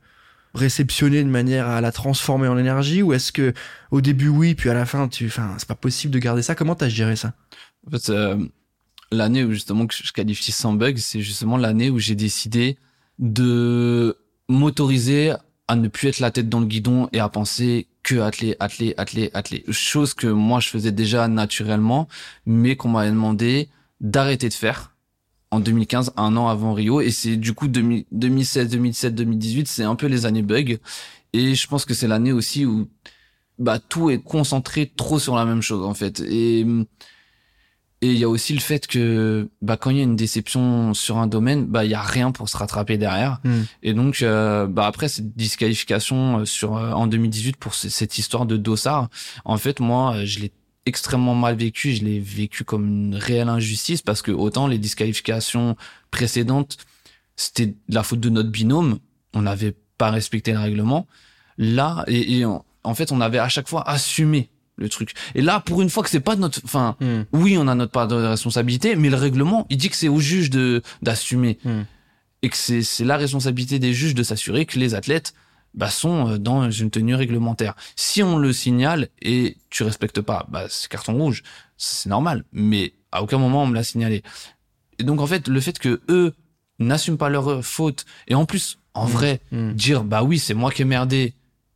réceptionné de manière à la transformer en énergie ou est-ce que au début oui, puis à la fin tu, enfin, c'est pas possible de garder ça? Comment t'as géré ça? En fait, euh, l'année où justement que je qualifie sans bug, c'est justement l'année où j'ai décidé de m'autoriser à ne plus être la tête dans le guidon et à penser que atteler, atteler, atteler, atteler. Chose que moi je faisais déjà naturellement, mais qu'on m'avait demandé d'arrêter de faire en 2015, un an avant Rio. Et c'est du coup 2000 2016, 2017, 2018, c'est un peu les années bug. Et je pense que c'est l'année aussi où bah tout est concentré trop sur la même chose en fait. Et et il y a aussi le fait que bah quand il y a une déception sur un domaine, bah il y a rien pour se rattraper derrière. Hmm. Et donc euh, bah après cette disqualification euh, sur euh, en 2018 pour ce- cette histoire de Dossard, en fait moi je l'ai extrêmement mal vécu, je l'ai vécu comme une réelle injustice parce que autant les disqualifications précédentes c'était la faute de notre binôme, on n'avait pas respecté le règlement. Là et, et en, en fait on avait à chaque fois assumé le truc. Et là pour une fois que c'est pas de notre enfin Hmm. oui, on a notre part de responsabilité, mais le règlement, il dit que c'est au juge de d'assumer Hmm. et que c'est c'est la responsabilité des juges de s'assurer que les athlètes bah, sont euh, dans une tenue réglementaire. Si on le signale et tu respectes pas, bah c'est carton rouge, c'est normal. Mais à aucun moment on me l'a signalé. Et donc en fait, le fait que eux n'assument pas leur euh, faute et en plus, en Hmm. vrai, Hmm. dire bah oui c'est moi qui ai merdé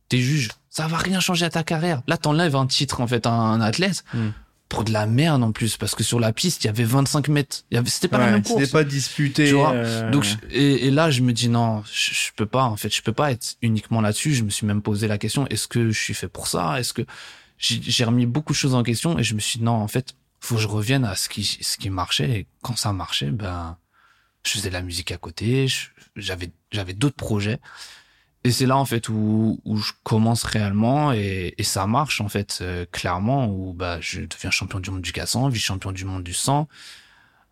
t'es juge ça va rien changer à ta carrière là t'enlèves un titre en fait à un athlète Mm. Pour de la merde en plus parce que sur la piste il y avait 25 mètres. Il y avait c'était pas la même c'était course. pas disputé. Tu vois, euh, donc je- et, et là je me dis non je, je peux pas en fait je peux pas être uniquement là-dessus. Je me suis même posé la question est-ce que je suis fait pour ça? Est-ce que j'ai remis beaucoup de choses en question et je me suis dit non en fait faut que je revienne à ce qui ce qui marchait. Et quand ça marchait ben je faisais de la musique à côté j'avais j'avais d'autres projets et c'est là en fait où, où je commence réellement et, et ça marche en fait euh, clairement où bah je deviens champion du monde du 400 vice champion du monde du 100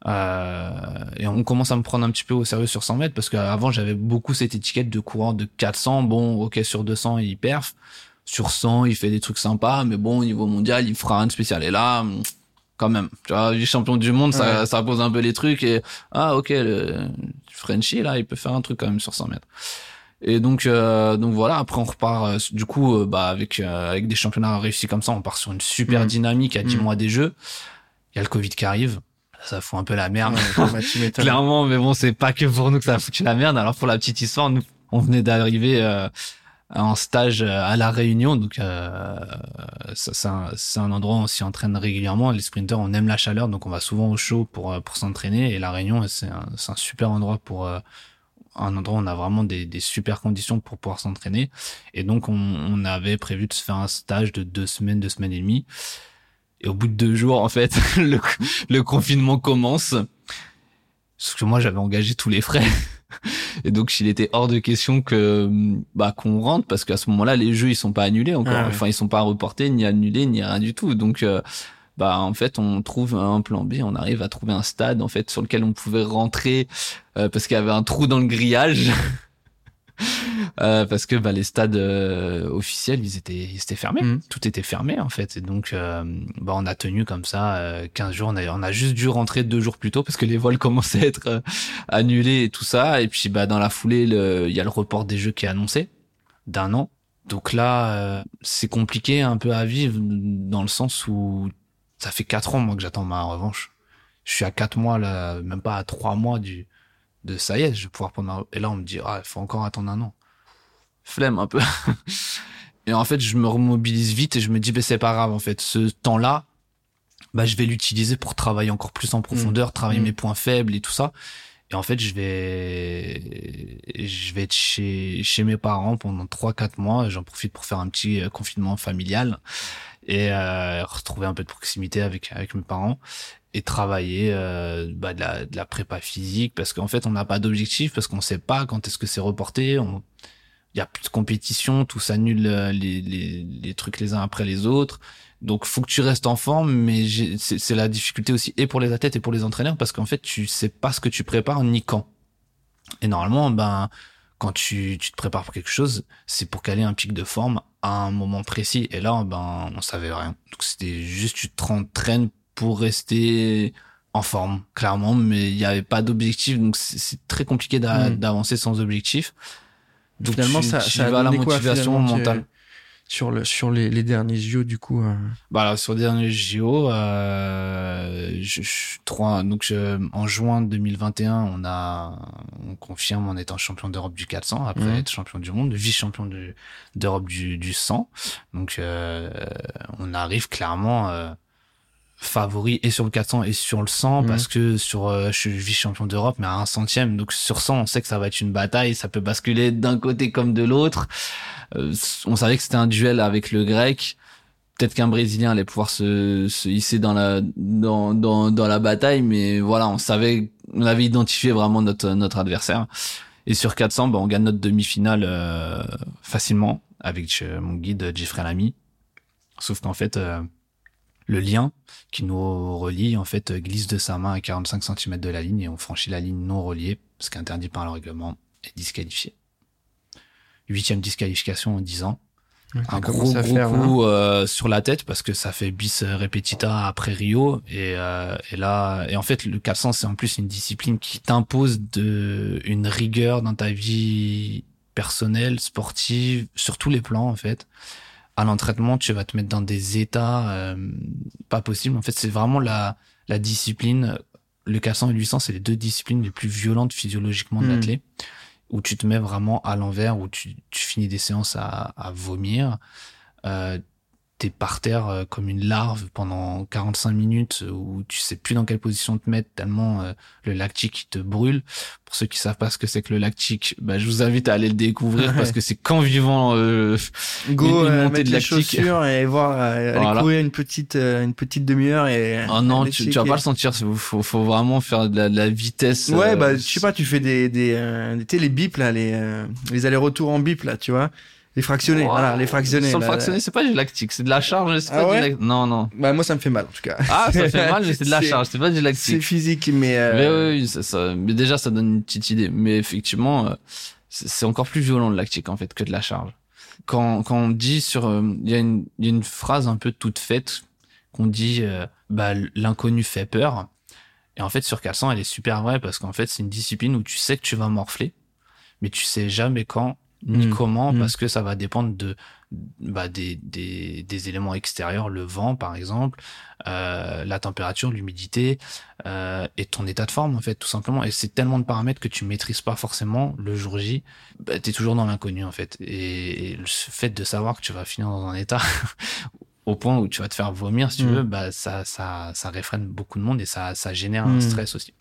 Euh, et on commence à me prendre un petit peu au sérieux sur 100 mètres parce qu'avant j'avais beaucoup cette étiquette de courant de 400. Bon, ok, sur 200 il perf, sur 100 il fait des trucs sympas, mais bon au niveau mondial il fera un spécial. Et là, quand même, tu vois, vice champion du monde, ça, ça pose un peu les trucs et ah ok, le Frenchie là, il peut faire un truc quand même sur 100 mètres. Et donc, euh, donc voilà. Après, on repart. euh, du coup, euh, bah avec euh, avec des championnats réussis comme ça, on part sur une super Mm. dynamique à 10 Mm. mois des Jeux. Il y a le Covid qui arrive. Ça fout un peu la merde. Ouais. <laughs> Clairement, mais bon, c'est pas que pour nous que ça a foutu la merde. Alors pour la petite histoire, nous, on venait d'arriver euh, en stage à la Réunion, donc euh, ça, c'est un, un endroit où on s'y entraîne régulièrement. Les sprinters, on aime la chaleur, donc on va souvent au chaud pour pour s'entraîner. Et la Réunion, c'est un, un super endroit pour euh, un endroit où on a vraiment des, des super conditions pour pouvoir s'entraîner. Et donc on, on avait prévu de se faire un stage de deux semaines, deux semaines et demie. Et au bout de deux jours, en fait, <laughs> le, le confinement commence. Parce que moi, j'avais engagé tous les frais. Et donc, il était hors de question que bah qu'on rentre parce qu'à ce moment-là, les jeux ils sont pas annulés encore. Ah ouais. Enfin, ils sont pas reportés ni annulés ni rien du tout. Donc, euh, bah en fait, on trouve un plan B. On arrive à trouver un stade en fait sur lequel on pouvait rentrer euh, parce qu'il y avait un trou dans le grillage. <laughs> Euh, parce que bah, les stades euh, officiels ils étaient ils étaient fermés Mhm. tout était fermé en fait et donc euh, bah on a tenu comme ça euh, 15 jours on a, on a juste dû rentrer deux jours plus tôt parce que les vols <laughs> commençaient à être euh, annulés et tout ça et puis bah dans la foulée le- il y a le report des jeux qui est annoncé d'un an donc là euh, c'est compliqué un peu à vivre dans le sens où ça fait quatre ans moi que j'attends ma revanche. Je suis à quatre mois là même pas à trois mois du de ça y est je vais pouvoir prendre ma... et là on me dit ah il faut encore attendre un an. Flemme un peu. <laughs> Et en fait je me remobilise vite et je me dis bah c'est pas grave en fait. Ce temps là bah je vais l'utiliser pour travailler encore plus en profondeur travailler Mm. mes points faibles et tout ça. Et en fait je vais je vais être chez chez mes parents pendant trois quatre mois j'en profite pour faire un petit euh, confinement familial et euh, retrouver un peu de proximité avec avec mes parents et travailler euh, bah, de, la, de la prépa physique parce qu'en fait on n'a pas d'objectif parce qu'on sait pas quand est-ce que c'est reporté. Il y a plus de compétition tout s'annule euh, les, les, les trucs les uns après les autres. Donc faut que tu restes en forme mais c'est la difficulté aussi et pour les athlètes et pour les entraîneurs parce qu'en fait tu sais pas ce que tu prépares ni quand. Et normalement ben quand tu, tu te prépares pour quelque chose c'est pour caler un pic de forme à un moment précis. Et là ben on savait rien. Donc c'était juste tu te entraînes pour rester en forme clairement. Mais il n'y avait pas d'objectif. Donc c'est très compliqué d'a- Mm. d'avancer sans objectif. Donc finalement, tu- ça, tu ça a la donné quoi, motivation mentale sur le sur les, les derniers JO du coup. euh, Bah alors, sur le dernier JO, euh, je, je- trois, donc je- en juin 2021, on a, on confirme en étant champion d'Europe du 400 après Mhm. être champion du monde, vice-champion du- d'Europe du, du 100. Donc euh, on arrive clairement euh, favori et sur le 400 et sur le 100 Mhm. parce que sur euh, je suis vice-champion d'Europe mais à un centième donc sur 100 on sait que ça va être une bataille ça peut basculer d'un côté comme de l'autre. Euh, on savait que c'était un duel avec le grec. Peut-être qu'un brésilien allait pouvoir se, se hisser dans la dans, dans dans la bataille mais voilà on savait on avait identifié vraiment notre notre adversaire. Et sur 400 bah, on gagne notre demi-finale euh, facilement avec euh, mon guide Jeffrey Lamy. Sauf qu'en fait euh, le lien qui nous relie en fait glisse de sa main à 45 cm de la ligne et on franchit la ligne non reliée, ce qui est interdit par le règlement et disqualifié. Huitième disqualification en 10 ans. ouais, Un gros faire, hein. coup euh, sur la tête parce que ça fait bis repetita après Rio et, euh, et là et en fait le 400 c'est en plus une discipline qui t'impose de une rigueur dans ta vie personnelle, sportive, sur tous les plans en fait à l'entraînement, tu vas te mettre dans des états euh, pas possibles. En fait, c'est vraiment la, la discipline. Le 400 et le 800, c'est les deux disciplines les plus violentes physiologiquement de Mm. l'athlète, où tu te mets vraiment à l'envers, où tu, tu finis des séances à, à vomir. Euh, T'es par terre euh, comme une larve pendant 45 minutes, où tu sais plus dans quelle position te mettre, tellement euh, le lactique te brûle. Pour ceux qui savent pas ce que c'est que le lactique, bah, je vous invite à aller le découvrir Ouais. parce que c'est qu'en vivant euh, <laughs> Go, une- une euh, montée mettre de lactique. chaussures et voir euh, aller Voilà. courir une petite euh, une petite demi-heure et. Oh non, tu, tu vas pas le sentir. Faut, faut, vraiment faire de la, de la vitesse. Ouais, euh, bah, je sais pas, tu fais des, des, euh, tu sais, les bips, là, les, euh, les allers-retours en bip, là, tu vois. Les fractionnés, Wow. voilà, les fractionnés. Sur le là, fractionné, c'est pas du lactique, c'est de la charge, c'est Ah pas ouais du lactique. Non, non. Bah, moi, ça me fait mal, en tout cas. Ah, ça fait mal, mais c'est de la <laughs> C'est- charge, c'est pas du C'est lactique. physique, mais, euh, Mais oui, ça, ça- mais déjà, ça donne une petite idée. Mais effectivement, euh, c'est c'est encore plus violent le lactique, en fait, que de la charge. Quand, quand on dit sur, euh, il y, a une- y a une phrase un peu toute faite qu'on dit, euh, bah, l'inconnu fait peur. Et en fait, sur Calçant, elle est super vraie parce qu'en fait, c'est une discipline où tu sais que tu vas morfler, mais tu sais jamais quand ni Mm. comment Mm. parce que ça va dépendre de bah, des, des, des éléments extérieurs, le vent par exemple, euh, la température, l'humidité euh, et ton état de forme en fait tout simplement. Et c'est tellement de paramètres que tu maîtrises pas forcément le jour J. Bah, t'es toujours dans l'inconnu en fait. Et, et le fait de savoir que tu vas finir dans un état <laughs> au point où tu vas te faire vomir si tu Mm. veux, bah ça ça ça réfrène beaucoup de monde et ça ça génère un stress aussi.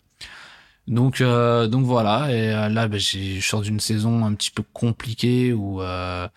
Donc euh, donc voilà. Et euh, là bah, j'ai je sors d'une saison un petit peu compliquée où euh,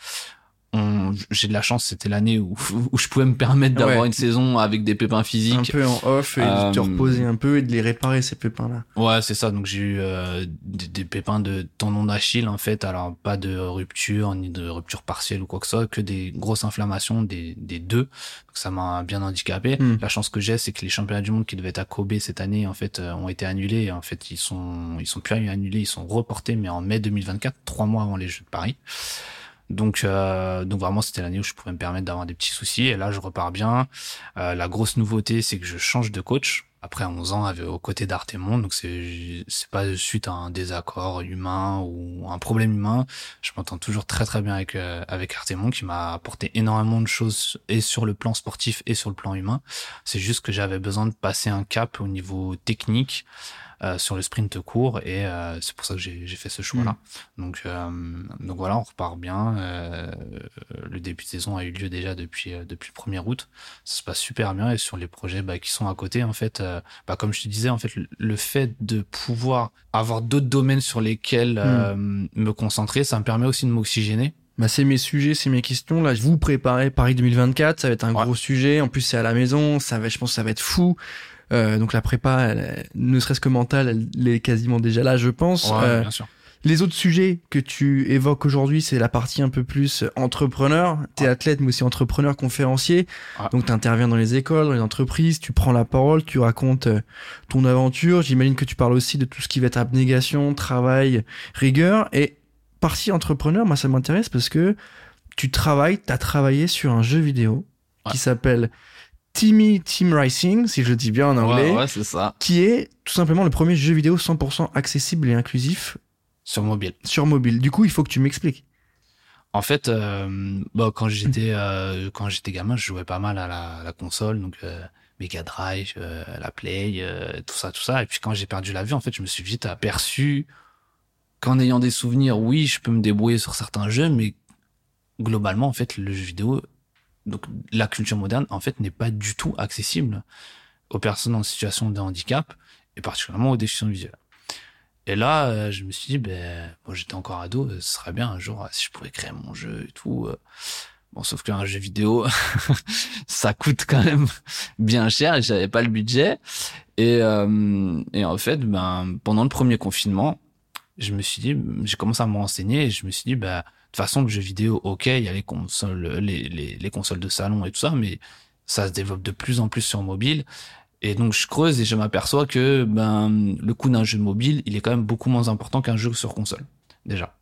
j'ai de la chance c'était l'année où <laughs> où je pouvais me permettre d'avoir Ouais. une saison avec des pépins un physiques. peu en off et de te Euh, reposer un peu et de les réparer, ces pépins-là. Ouais, c'est ça. Donc j'ai eu euh, des, des pépins de tendon d'Achille en fait. Alors pas de rupture ni de rupture partielle ou quoi que ce soit, que des grosses inflammations des, des deux. Donc ça m'a bien handicapé. Hmm. La chance que j'ai, c'est que les championnats du monde qui devaient être à Kobe cette année en fait euh, ont été annulés. En fait, ils sont ils sont plus annulés, ils sont reportés, mais en mai 2024, trois mois avant les Jeux de Paris. Donc, euh, donc vraiment, c'était l'année où je pouvais me permettre d'avoir des petits soucis. Et là, je repars bien. Euh, la grosse nouveauté, c'est que je change de coach après 11 ans avec, aux côtés d'Artemon. Donc, c'est c'est pas suite à un désaccord humain ou un problème humain. Je m'entends toujours très très bien avec euh, avec Artemon qui m'a apporté énormément de choses et sur le plan sportif et sur le plan humain. C'est juste que j'avais besoin de passer un cap au niveau technique. Euh, sur le sprint court et euh, c'est pour ça que j'ai fait ce choix là donc euh, donc voilà on repart bien euh, le début de saison a eu lieu déjà depuis euh, depuis le 1er août ça se passe super bien et sur les projets bah, qui sont à côté en fait bah, comme je te disais en fait le, le fait de pouvoir avoir d'autres domaines sur lesquels euh, me concentrer ça me permet aussi de m'oxygéner Bah, c'est mes sujets, c'est mes questions. Là, je vous prépare Paris 2024. Ça va être un Ouais. gros sujet. En plus, c'est à la maison. Ça va, je pense, que ça va être fou. Euh, donc la prépa, elle, ne serait-ce que mentale, elle est quasiment déjà là, je pense. ouais, Euh, bien sûr les autres sujets que tu évoques aujourd'hui, c'est la partie un peu plus entrepreneur. T'es Ouais. athlète, mais aussi entrepreneur, conférencier. Ouais. Donc t'interviens dans les écoles, dans les entreprises, tu prends la parole, tu racontes euh, ton aventure. J'imagine que tu parles aussi de tout ce qui va être abnégation, travail, rigueur. Et partie entrepreneur, moi ça m'intéresse parce que tu travailles, t'as travaillé sur un jeu vidéo Ouais. qui s'appelle Timmy Team Racing, si je le dis bien en anglais, ouais, ouais c'est ça qui est tout simplement le premier jeu vidéo 100% accessible et inclusif sur mobile sur mobile. Du coup, il faut que tu m'expliques. En fait, euh, bah, quand j'étais euh, quand j'étais gamin, je jouais pas mal à la, à la console, donc euh, Mega Drive, euh, la Play, euh, tout ça, tout ça. Et puis quand j'ai perdu la vue, en fait, je me suis vite aperçu qu'en ayant des souvenirs, oui, je peux me débrouiller sur certains jeux, mais globalement, en fait, le jeu vidéo, donc la culture moderne, en fait, n'est pas du tout accessible aux personnes en situation de handicap et particulièrement aux déficients visuels. Et là, euh, je me suis dit, ben, moi j'étais encore ado, euh, ce serait bien un jour euh, si je pouvais créer mon jeu et tout. Bon, sauf qu'un jeu vidéo, <laughs> ça coûte quand même bien cher et j'avais pas le budget. Et, euh, et en fait, ben, pendant le premier confinement, je me suis dit, j'ai commencé à me renseigner et je me suis dit, ben, toute façon, le jeu vidéo, ok, il y a les consoles, les, les, les consoles de salon et tout ça, mais ça se développe de plus en plus sur mobile. Et donc je creuse et je m'aperçois que ben le coût d'un jeu mobile, il est quand même beaucoup moins important qu'un jeu sur console déjà.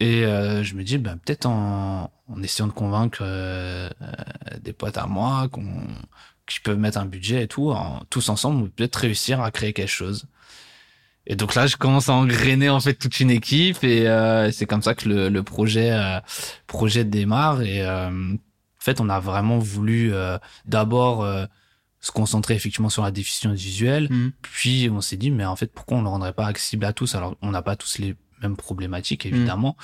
Et euh, je me dis ben peut-être en, en essayant de convaincre euh, euh, des potes à moi qu'on qui peuvent mettre un budget et tout, tous ensemble, peut-être réussir à créer quelque chose. Et donc là, je commence à engrainer en fait toute une équipe et euh, c'est comme ça que le, le projet euh, projet démarre et euh, en fait, on a vraiment voulu euh, d'abord euh, se concentrer effectivement sur la déficience visuelle. Mhm. Puis on s'est dit, mais en fait, pourquoi on ne le rendrait pas accessible à tous? Alors, on n'a pas tous les mêmes problématiques, évidemment.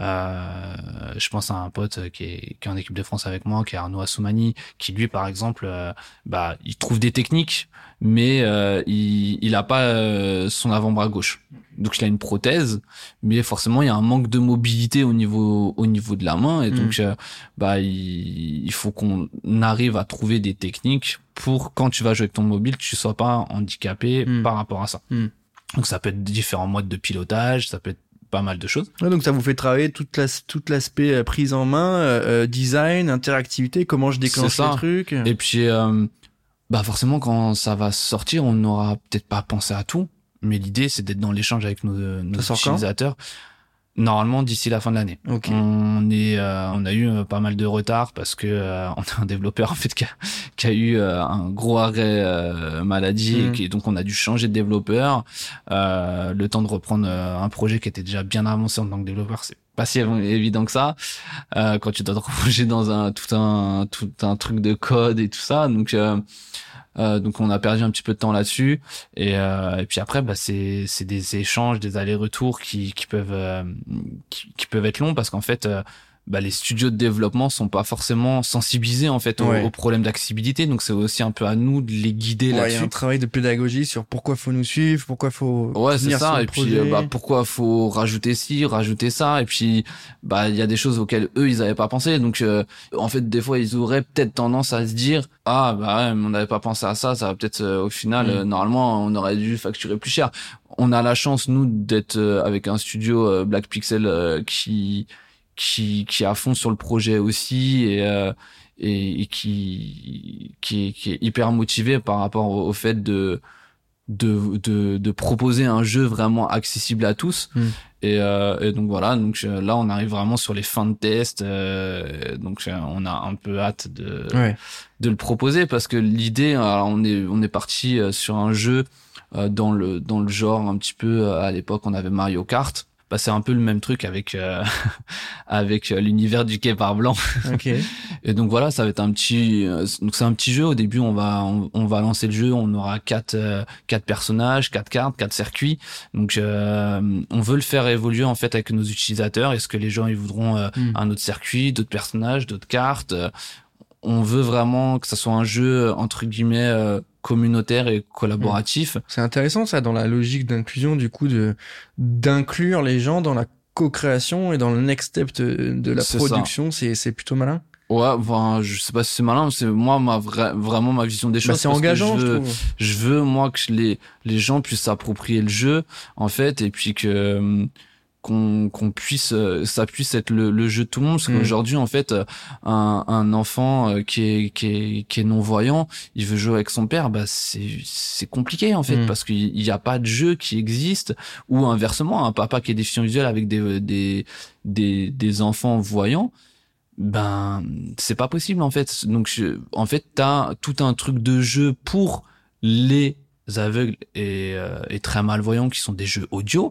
Euh, je pense à un pote qui est, qui est en équipe de France avec moi, qui est Arnaud Assoumani, qui lui, par exemple, euh, bah, il trouve des techniques, mais euh, il il a pas euh, son avant-bras gauche. Donc il a une prothèse, mais forcément il y a un manque de mobilité au niveau au niveau de la main et Mhm. donc euh, bah il, il faut qu'on arrive à trouver des techniques pour quand tu vas jouer avec ton mobile, tu sois pas handicapé Mhm. par rapport à ça. Donc ça peut être différents modes de pilotage, ça peut être pas mal de choses. donc ça vous fait travailler toute la, toute l'aspect euh, prise en main, euh, design, interactivité, comment je déclenche les trucs. Et puis, bah forcément, quand ça va sortir, on n'aura peut-être pas pensé à tout, mais l'idée c'est d'être dans l'échange avec nos, nos utilisateurs. Normalement d'ici la fin de l'année. On est, euh, on a eu euh, pas mal de retard parce que euh, <laughs> on a un développeur en fait qui a, qui a eu un gros arrêt maladie et mhm. qui, donc on a dû changer de développeur. le temps de reprendre un projet qui était déjà bien avancé en tant que développeur, c'est pas si évident que ça quand tu dois te <laughs> replonger dans un tout un tout un truc de code et tout ça. Donc euh, donc on a perdu un petit peu de temps là-dessus. Et, euh, et puis après bah c'est des échanges des allers-retours qui qui peuvent euh, qui, qui, peuvent être longs parce qu'en fait bah, les studios de développement sont pas forcément sensibilisés en fait aux, problèmes d'accessibilité. Donc c'est aussi un peu à nous de les guider là-dessus. Il y a un travail de pédagogie sur pourquoi faut nous suivre, pourquoi faut Ouais, c'est ça. et puis euh, bah pourquoi faut rajouter ci, rajouter ça. Et puis bah il y a des choses auxquelles eux ils avaient pas pensé. Donc euh, en fait des fois ils auraient peut-être tendance à se dire ah bah ouais, on n'avait pas pensé à ça, ça va peut-être euh, au final mm. normalement on aurait dû facturer plus cher. On a la chance nous d'être avec un studio Black Pixel qui qui, qui est à fond sur le projet aussi et, euh, et, et, qui, qui, est, qui est hyper motivé par rapport au, fait de, de, de, de, proposer un jeu vraiment accessible à tous. Hmm. Et, euh, et, donc voilà, donc là on arrive vraiment sur les fins de test, euh, donc on a un peu hâte de de le proposer parce que l'idée, on est on est parti euh, sur un jeu euh, dans le dans le genre un petit peu à l'époque on avait Mario Kart bah, c'est un peu le même truc avec euh, <laughs> avec euh, l'univers du quai par blanc. <laughs> Okay. Et donc voilà, ça va être un petit euh, donc c'est un petit jeu au début on va on, va lancer le jeu, on aura quatre quatre personnages, quatre cartes, quatre circuits. Donc on veut le faire évoluer en fait avec nos utilisateurs, est-ce que les gens ils voudront hmm. un autre circuit, d'autres personnages, d'autres cartes on veut vraiment que ça soit un jeu entre guillemets communautaire et collaboratif. Mmh. C'est intéressant ça dans la logique d'inclusion du coup de d'inclure les gens dans la co-création et dans le next step de, la production, c'est c'est plutôt malin. Ouais, enfin, je sais pas si c'est malin, c'est moi ma vraiment ma vision des bah, choses. c'est engageant, je veux, je, veux moi que les les gens puissent s'approprier le jeu en fait et puis que qu'on puisse euh, ça puisse être le, le, jeu de tout le monde. Parce mm. qu'aujourd'hui en fait euh, un, un enfant euh, qui est qui est qui est non voyant il veut jouer avec son père bah c'est c'est compliqué en fait. Mm. parce qu'il n'y a pas de jeu qui existe. Ou inversement un papa qui est déficient visuel avec des des des, des enfants voyants ben c'est pas possible en fait. Donc en fait t'as tout un truc de jeu pour les aveugles et, et très malvoyants qui sont des jeux audio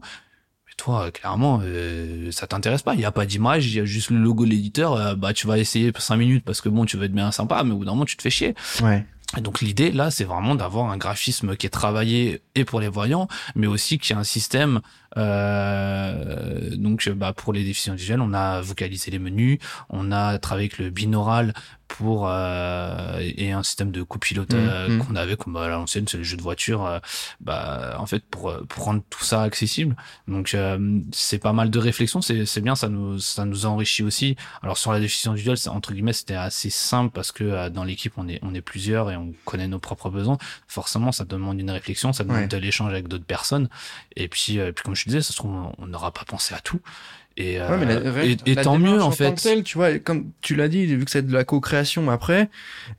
toi, clairement, euh, ça t'intéresse pas. Il y a pas d'image, il y a juste le logo de l'éditeur. Euh, bah, tu vas essayer pour cinq minutes parce que bon, tu veux être bien sympa, mais au bout d'un moment, tu te fais chier. Ouais. Et donc l'idée là, c'est vraiment d'avoir un graphisme qui est travaillé et pour les voyants, mais aussi qui a un système. Euh, donc bah, pour les déficients visuels, on a vocalisé les menus, on a travaillé avec le binaural pour euh, et un système de copilote mmh, euh, mmh. qu'on avait comme à l'ancienne c'est les jeux de voiture euh, bah en fait pour, pour rendre tout ça accessible. Donc c'est pas mal de réflexion c'est c'est bien ça nous ça nous enrichit aussi. Alors sur la déficience visuelle entre guillemets c'était assez simple parce que dans l'équipe on est on est plusieurs et on connaît nos propres besoins. Forcément ça demande une réflexion ça demande de l'échange avec d'autres personnes. Et puis, puis comme je disais ça se trouve on n'aura pas pensé à tout et, euh, et, tant mieux en fait. tu vois, comme tu l'as dit, vu que c'est de la co-création après,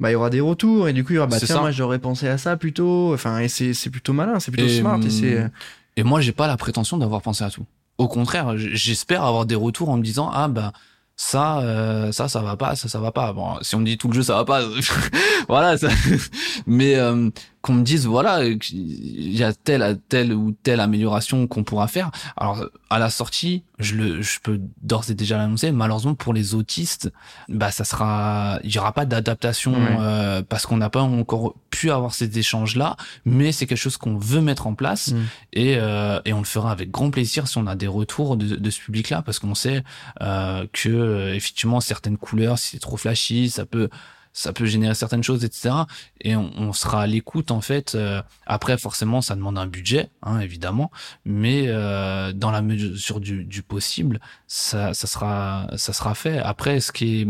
bah il y aura des retours et du coup il y aura bah tiens moi j'aurais pensé à ça plutôt. Enfin et c'est c'est plutôt malin, c'est plutôt smart et c'est. Hum, et moi j'ai pas la prétention d'avoir pensé à tout. Au contraire, j'espère avoir des retours en me disant ah bah ça euh, ça ça va pas ça ça va pas. Bon si on me dit tout le jeu ça va pas <laughs> voilà ça... <laughs> mais euh, qu'on me dise voilà il y a telle telle ou telle amélioration qu'on pourra faire. Alors à la sortie je le je peux d'ores et déjà l'annoncer malheureusement pour les autistes bah ça sera il y aura pas d'adaptation euh, parce qu'on n'a pas encore pu avoir ces échanges là mais c'est quelque chose qu'on veut mettre en place mm. et euh, et on le fera avec grand plaisir si on a des retours de, de ce public là parce qu'on sait euh, que effectivement certaines couleurs si c'est trop flashy ça peut ça peut générer certaines choses, etc. Et on, sera à l'écoute en fait. Euh, après, forcément, ça demande un budget, hein, évidemment, mais euh, dans la mesure du, du possible, ça, ça sera, ça sera fait. Après, ce qui est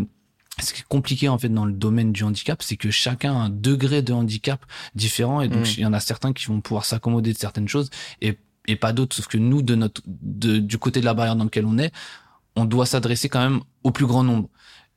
ce qui est compliqué en fait dans le domaine du handicap, c'est que chacun a un degré de handicap différent et donc mmh. il y en a certains qui vont pouvoir s'accommoder de certaines choses et et pas d'autres. Sauf que nous, de notre, de, du côté de la barrière dans lequel on est, on doit s'adresser quand même au plus grand nombre.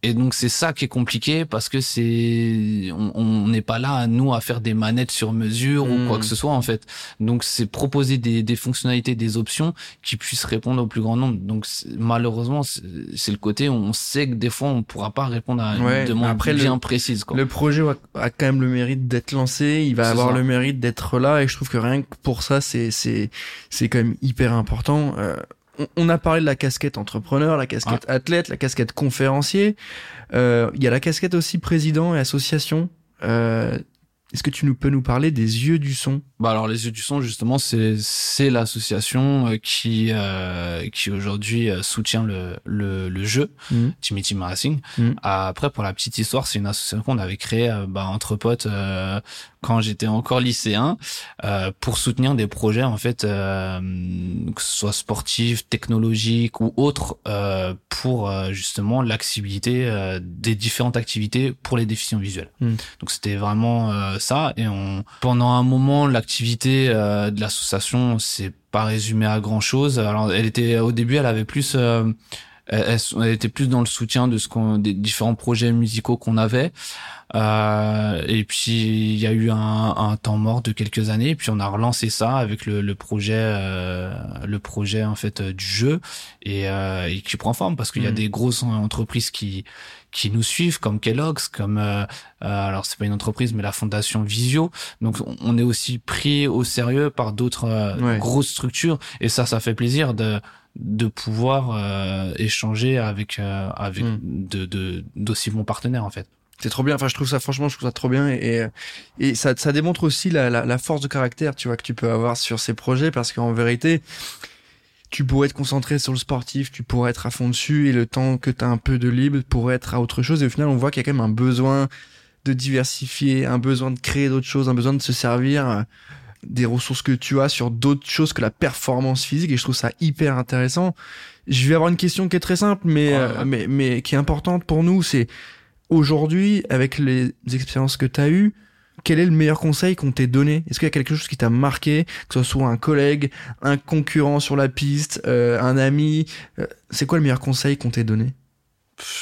Et donc c'est ça qui est compliqué parce que c'est on n'est pas là nous à faire des manettes sur mesure ou quoi Hmm. que ce soit en fait. Donc c'est proposer des, des fonctionnalités, des options qui puissent répondre au plus grand nombre. Donc malheureusement c'est le côté où on sait que des fois on pourra pas répondre à une Ouais, demande après, le- bien précise quoi. Le projet a, quand même le mérite d'être lancé, il va avoir ça. le mérite d'être là et je trouve que rien que pour ça c'est c'est c'est quand même hyper important. Euh, on, on a parlé de la casquette entrepreneur, la casquette athlète, la casquette conférencier. Euh, Il y a la casquette aussi président et association. Euh, Est-ce que tu nous peux nous parler des yeux du son? Bah alors les yeux du son justement c'est c'est l'association euh, qui euh, qui aujourd'hui euh, soutient le le, le jeu Mhm. Timmy Team Racing. Mhm. Après pour la petite histoire c'est une association qu'on avait créée bah, entre potes euh, quand j'étais encore lycéen euh, pour soutenir des projets en fait que ce soit sportifs, technologiques ou autres pour justement l'accessibilité des différentes activités pour les déficients visuels. Mhm. Donc c'était vraiment ça et on pendant un moment l'activité euh, de l'association s'est pas résumée à grand chose. Alors elle était au début elle avait plus euh, elle, était plus dans le soutien de ce qu'on des différents projets musicaux qu'on avait. Euh, et puis il y a eu un, un temps mort de quelques années, et puis on a relancé ça avec le, le projet, euh, le projet en fait euh, du jeu et, euh, et qui prend forme parce qu'il y a Mhm. des grosses entreprises qui qui nous suivent comme Kellogg's, comme euh, euh, alors c'est pas une entreprise mais la fondation Visio. Donc on- est aussi pris au sérieux par d'autres euh, Ouais. grosses structures et ça ça fait plaisir de de pouvoir euh, échanger avec euh, avec Mm. de de d'aussi bons partenaires en fait. C'est trop bien. Enfin, je trouve ça, franchement, je trouve ça trop bien. Et, et, et ça, ça démontre aussi la, la, la force de caractère, tu vois, que tu peux avoir sur ces projets parce qu'en vérité, tu pourrais être concentré sur le sportif, tu pourrais être à fond dessus et le temps que tu as un peu de libre pourrait être à autre chose. Et au final, on voit qu'il y a quand même un besoin de diversifier, un besoin de créer d'autres choses, un besoin de se servir euh, des ressources que tu as sur d'autres choses que la performance physique. Et je trouve ça hyper intéressant. Je vais avoir une question qui est très simple, mais, Ouais, euh, mais, mais qui est importante pour nous. C'est aujourd'hui, avec les expériences que tu as eues, quel est le meilleur conseil qu'on t'ait donné? Est-ce qu'il y a quelque chose qui t'a marqué, que ce soit un collègue, un concurrent sur la piste, euh, un ami euh, C'est quoi le meilleur conseil qu'on t'ait donné?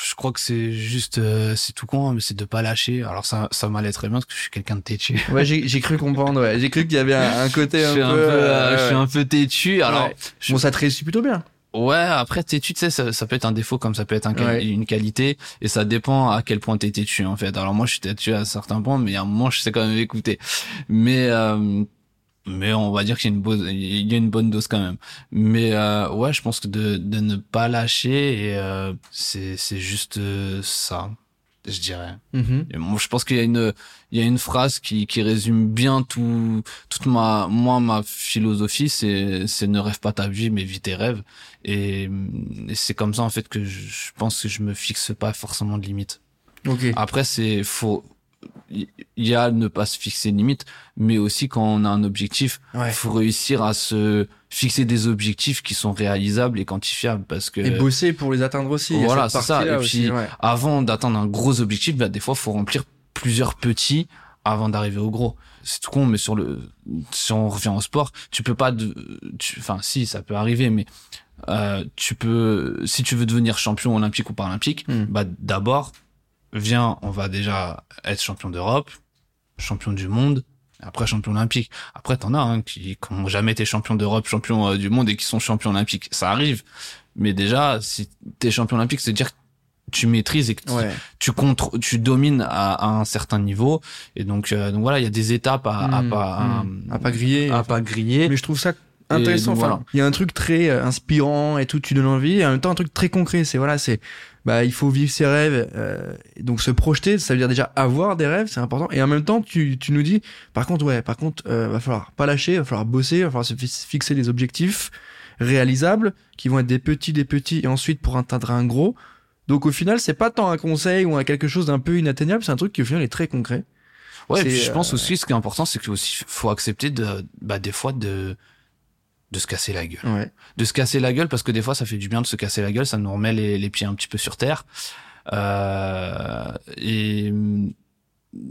Je crois que c'est juste euh, c'est tout con hein, mais c'est de pas lâcher. Alors ça ça m'allait très bien parce que je suis quelqu'un de têtu. <laughs> Ouais, j'ai cru comprendre. Ouais. J'ai cru qu'il y avait un, un côté je un suis peu. un peu, euh, je suis un peu têtu. Alors Ouais. je- Bon, ça te réussit plutôt bien. Ouais, après têtu, tu sais, ça, ça peut être un défaut comme ça peut être un quali- Ouais. une qualité, et ça dépend à quel point t'es têtu en fait. Alors moi, je suis têtu à certains points, mais à un moment, je sais quand même écouter. Mais euh, mais on va dire qu'il y a une bonne, il y a une bonne dose quand même. Mais euh, ouais, je pense que de de ne pas lâcher, et euh, c'est c'est juste euh, ça, je dirais. Mhm. Et moi, je pense qu'il y a une, il y a une phrase qui, qui résume bien tout, toute ma, moi, ma philosophie, c'est, c'est ne rêve pas ta vie, mais vis tes rêves. Et, et c'est comme ça, en fait, que je, je pense que je me fixe pas forcément de limites. Ok. Après, c'est, faut, il y a ne pas se fixer de limites, mais aussi quand on a un objectif, Ouais. faut réussir à se fixer des objectifs qui sont réalisables et quantifiables parce que Et bosser pour les atteindre aussi. Voilà, c'est ça. Et aussi, puis, ouais. avant d'atteindre un gros objectif, bah, des fois, faut remplir plusieurs petits avant d'arriver au gros. C'est tout con, mais sur le, si on revient au sport, tu peux pas de, tu, enfin, si, ça peut arriver, mais, euh, tu peux, si tu veux devenir champion olympique ou paralympique, Hmm. bah, d'abord, viens, on va déjà être champion d'Europe, champion du monde, après champion olympique. Après, t'en as, hein, qui, qui ont jamais été champion d'Europe, champion euh, du monde et qui sont champions olympiques. Ça arrive. Mais déjà, si t'es champion olympique, c'est dire que tu maîtrises et que tu, Ouais. tu contrôles, tu domines à, à un certain niveau. Et donc, euh, donc voilà, il y a des étapes à, à Mhm, pas, à, mhm. À pas griller. à pas griller. Mais je trouve ça intéressant. donc, Enfin, voilà. il y a un truc très euh, inspirant et tout, tu donnes envie, et en même temps un truc très concret. C'est voilà, c'est bah il faut vivre ses rêves, euh, donc se projeter, ça veut dire déjà avoir des rêves, c'est important. Et en même temps, tu tu nous dis, par contre ouais, par contre, euh, va falloir pas lâcher, va falloir bosser, va falloir se fi- fixer des objectifs réalisables qui vont être des petits, des petits, et ensuite pour atteindre un gros. Donc au final, c'est pas tant un conseil ou un quelque chose d'un peu inatteignable, c'est un truc qui au final est très concret. Ouais, et C'est, puis je pense euh, aussi, ce qui est important, c'est qu'il faut accepter de, bah, des fois de, de se casser la gueule. Ouais. de se casser la gueule parce que des fois ça fait du bien de se casser la gueule ça nous remet les, les pieds un petit peu sur terre euh, et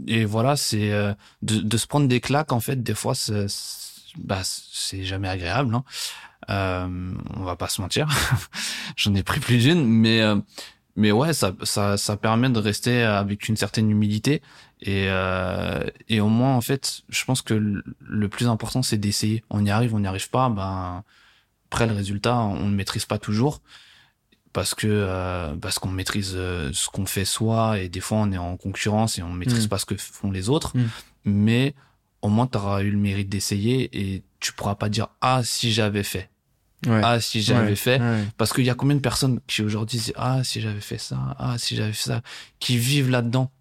et voilà c'est euh, de, de se prendre des claques en fait des fois c'est- bah c'est jamais agréable. Hein. Euh, on va pas se mentir. <laughs> J'en ai pris plus d'une, mais euh, mais ouais, ça, ça ça permet de rester avec une certaine humilité et euh, et au moins en fait, je pense que le plus important c'est d'essayer. On y arrive, on n'y arrive pas, ben après le résultat, on ne maîtrise pas toujours parce que euh, parce qu'on maîtrise euh, ce qu'on fait soi et des fois on est en concurrence et on maîtrise mm. pas ce que font les autres. Mm. mais au moins tu auras eu le mérite d'essayer et tu pourras pas dire ah si j'avais fait. Ah si j'avais fait. Parce qu'il y a combien de personnes qui aujourd'hui disent ah si j'avais fait ça ah si j'avais fait ça qui vivent là-dedans?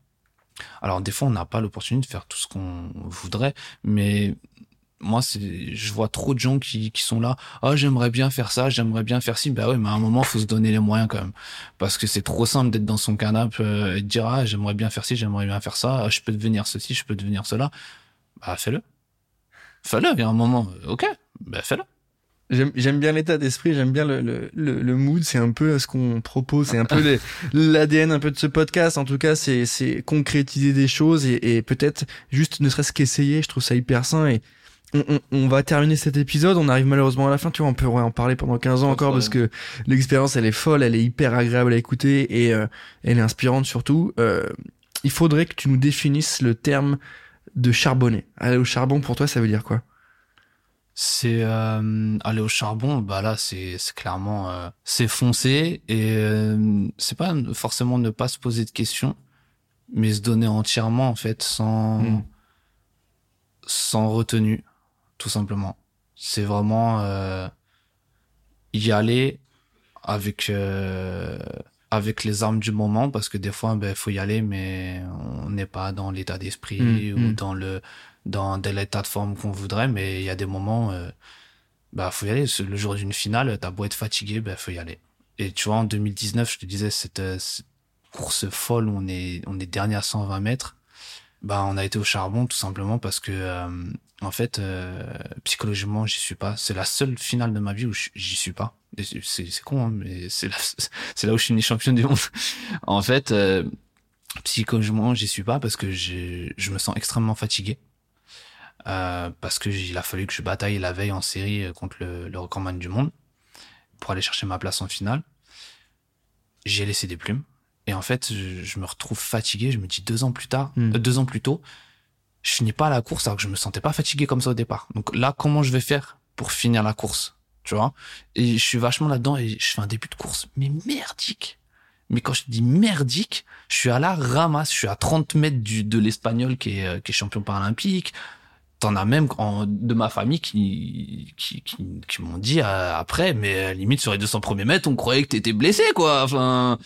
Alors des fois on n'a pas l'opportunité de faire tout ce qu'on voudrait mais moi c'est je vois trop de gens qui, qui sont là ah j'aimerais bien faire ça j'aimerais bien faire ci bah ouais mais à un moment faut se donner les moyens quand même. Parce que c'est trop simple d'être dans son canapé euh, et de dire ah j'aimerais bien faire ci j'aimerais bien faire ça. Je peux devenir ceci je peux devenir cela bah fais-le. Fais-le il y a un moment. Ok. Bah fais-le J'aime bien l'état d'esprit, j'aime bien le, le, le, mood, c'est un peu ce qu'on propose, c'est un peu l'ADN un peu de ce podcast. En tout cas, c'est concrétiser des choses et, et peut-être juste ne serait-ce qu'essayer. Je trouve ça hyper sain et on, va terminer cet épisode. On arrive malheureusement à la fin. Tu vois, on peut en parler pendant 15 ans encore parce que l'expérience, elle est folle, elle est hyper agréable à écouter et euh, elle est inspirante surtout. Euh, il faudrait que tu nous définisses le terme de charbonner. Aller au charbon, pour toi, ça veut dire quoi? C'est euh, aller au charbon. Bah là, c'est clairement c'est foncer et c'est pas forcément ne pas se poser de questions, mais se donner entièrement en fait sans hmm. sans retenue tout simplement. C'est vraiment euh, y aller avec euh, avec les armes du moment parce que des fois ben faut y aller mais on n'est pas dans l'état d'esprit mmh, ou mmh. dans le dans l'état de forme qu'on voudrait mais il y a des moments euh, bah faut y aller. Le jour d'une finale t'as beau être fatigué ben faut y aller. Et tu vois en 2019 je te disais cette, cette course folle où on est on est dernier à 120 mètres bah on a été au charbon tout simplement parce que euh, en fait euh, psychologiquement j'y suis pas. C'est la seule finale de ma vie où j'y suis pas. C'est con hein, mais c'est là <laughs> là où je suis né champion du monde. <laughs> En fait euh, psychologiquement j'y suis pas parce que je me sens extrêmement fatigué euh, parce que il a fallu que je bataille la veille en série contre le, le recordman du monde pour aller chercher ma place en finale j'ai laissé des plumes et en fait, je, me retrouve fatigué. Je me dis deux ans plus tard, hmm. euh, deux ans plus tôt, je finis pas la course alors que je me sentais pas fatigué comme ça au départ. Donc là, comment je vais faire pour finir la course, tu vois? Et je suis vachement là-dedans et je fais un début de course, mais merdique. Mais quand je dis merdique, je suis à la ramasse. Je suis à 30 mètres du, de l'espagnol qui est, euh, qui est champion paralympique. T'en as même en, de ma famille qui, qui, qui, m'ont dit euh, après, mais limite sur les 200 premiers mètres, on croyait que t'étais blessé, quoi. Enfin,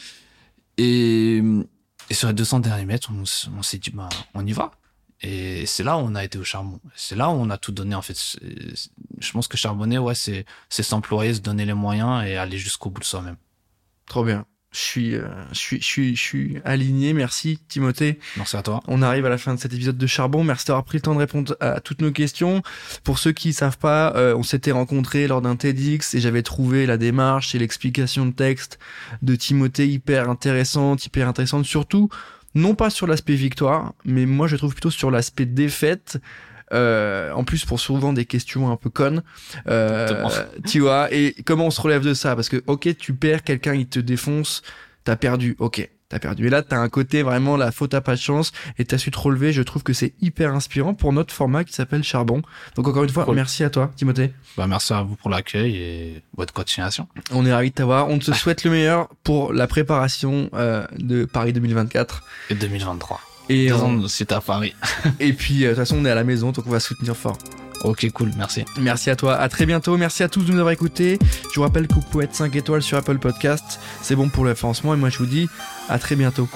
et, et sur les 200 derniers mètres, on, s'est dit, bah, on y va. Et c'est là où on a été au charbon. C'est là où on a tout donné, en fait. Je pense que charbonner, ouais, c'est, c'est s'employer, se donner les moyens et aller jusqu'au bout de soi-même. Trop bien je suis, euh, je suis, je suis, je suis aligné. Merci, Timothée. Merci à toi. On arrive à la fin de cet épisode de Charbon. Merci d'avoir pris le temps de répondre à toutes nos questions. Pour ceux qui savent pas, euh, on s'était rencontrés lors d'un TEDx et j'avais trouvé la démarche et l'explication de texte de Timothée hyper intéressante, hyper intéressante, surtout non pas sur l'aspect victoire, mais moi je trouve plutôt sur l'aspect défaite euh, en plus pour souvent des questions un peu connes. Euh, tu vois, et comment on se relève de ça? Parce que ok, tu perds, quelqu'un il te défonce, t'as perdu, ok. T'as perdu. Et là, t'as un côté vraiment la faute à pas de chance et t'as su te relever. Je trouve que c'est hyper inspirant pour notre format qui s'appelle Charbon. Donc encore une fois, merci à toi, Timothée. Bah merci à vous pour l'accueil et votre continuation. On est ravis de t'avoir. On te <laughs> souhaite le meilleur pour la préparation euh, de Paris 2024 et 2023. Et c'est à Paris. <laughs> et puis, euh, de toute façon, on est à la maison, donc on va soutenir fort. Ok, cool, merci. Merci à toi, à très bientôt. Merci à tous de nous avoir écoutés. Je vous rappelle que vous pouvez être 5 étoiles sur Apple Podcast. C'est bon pour le référencement. Et moi, je vous dis à très bientôt.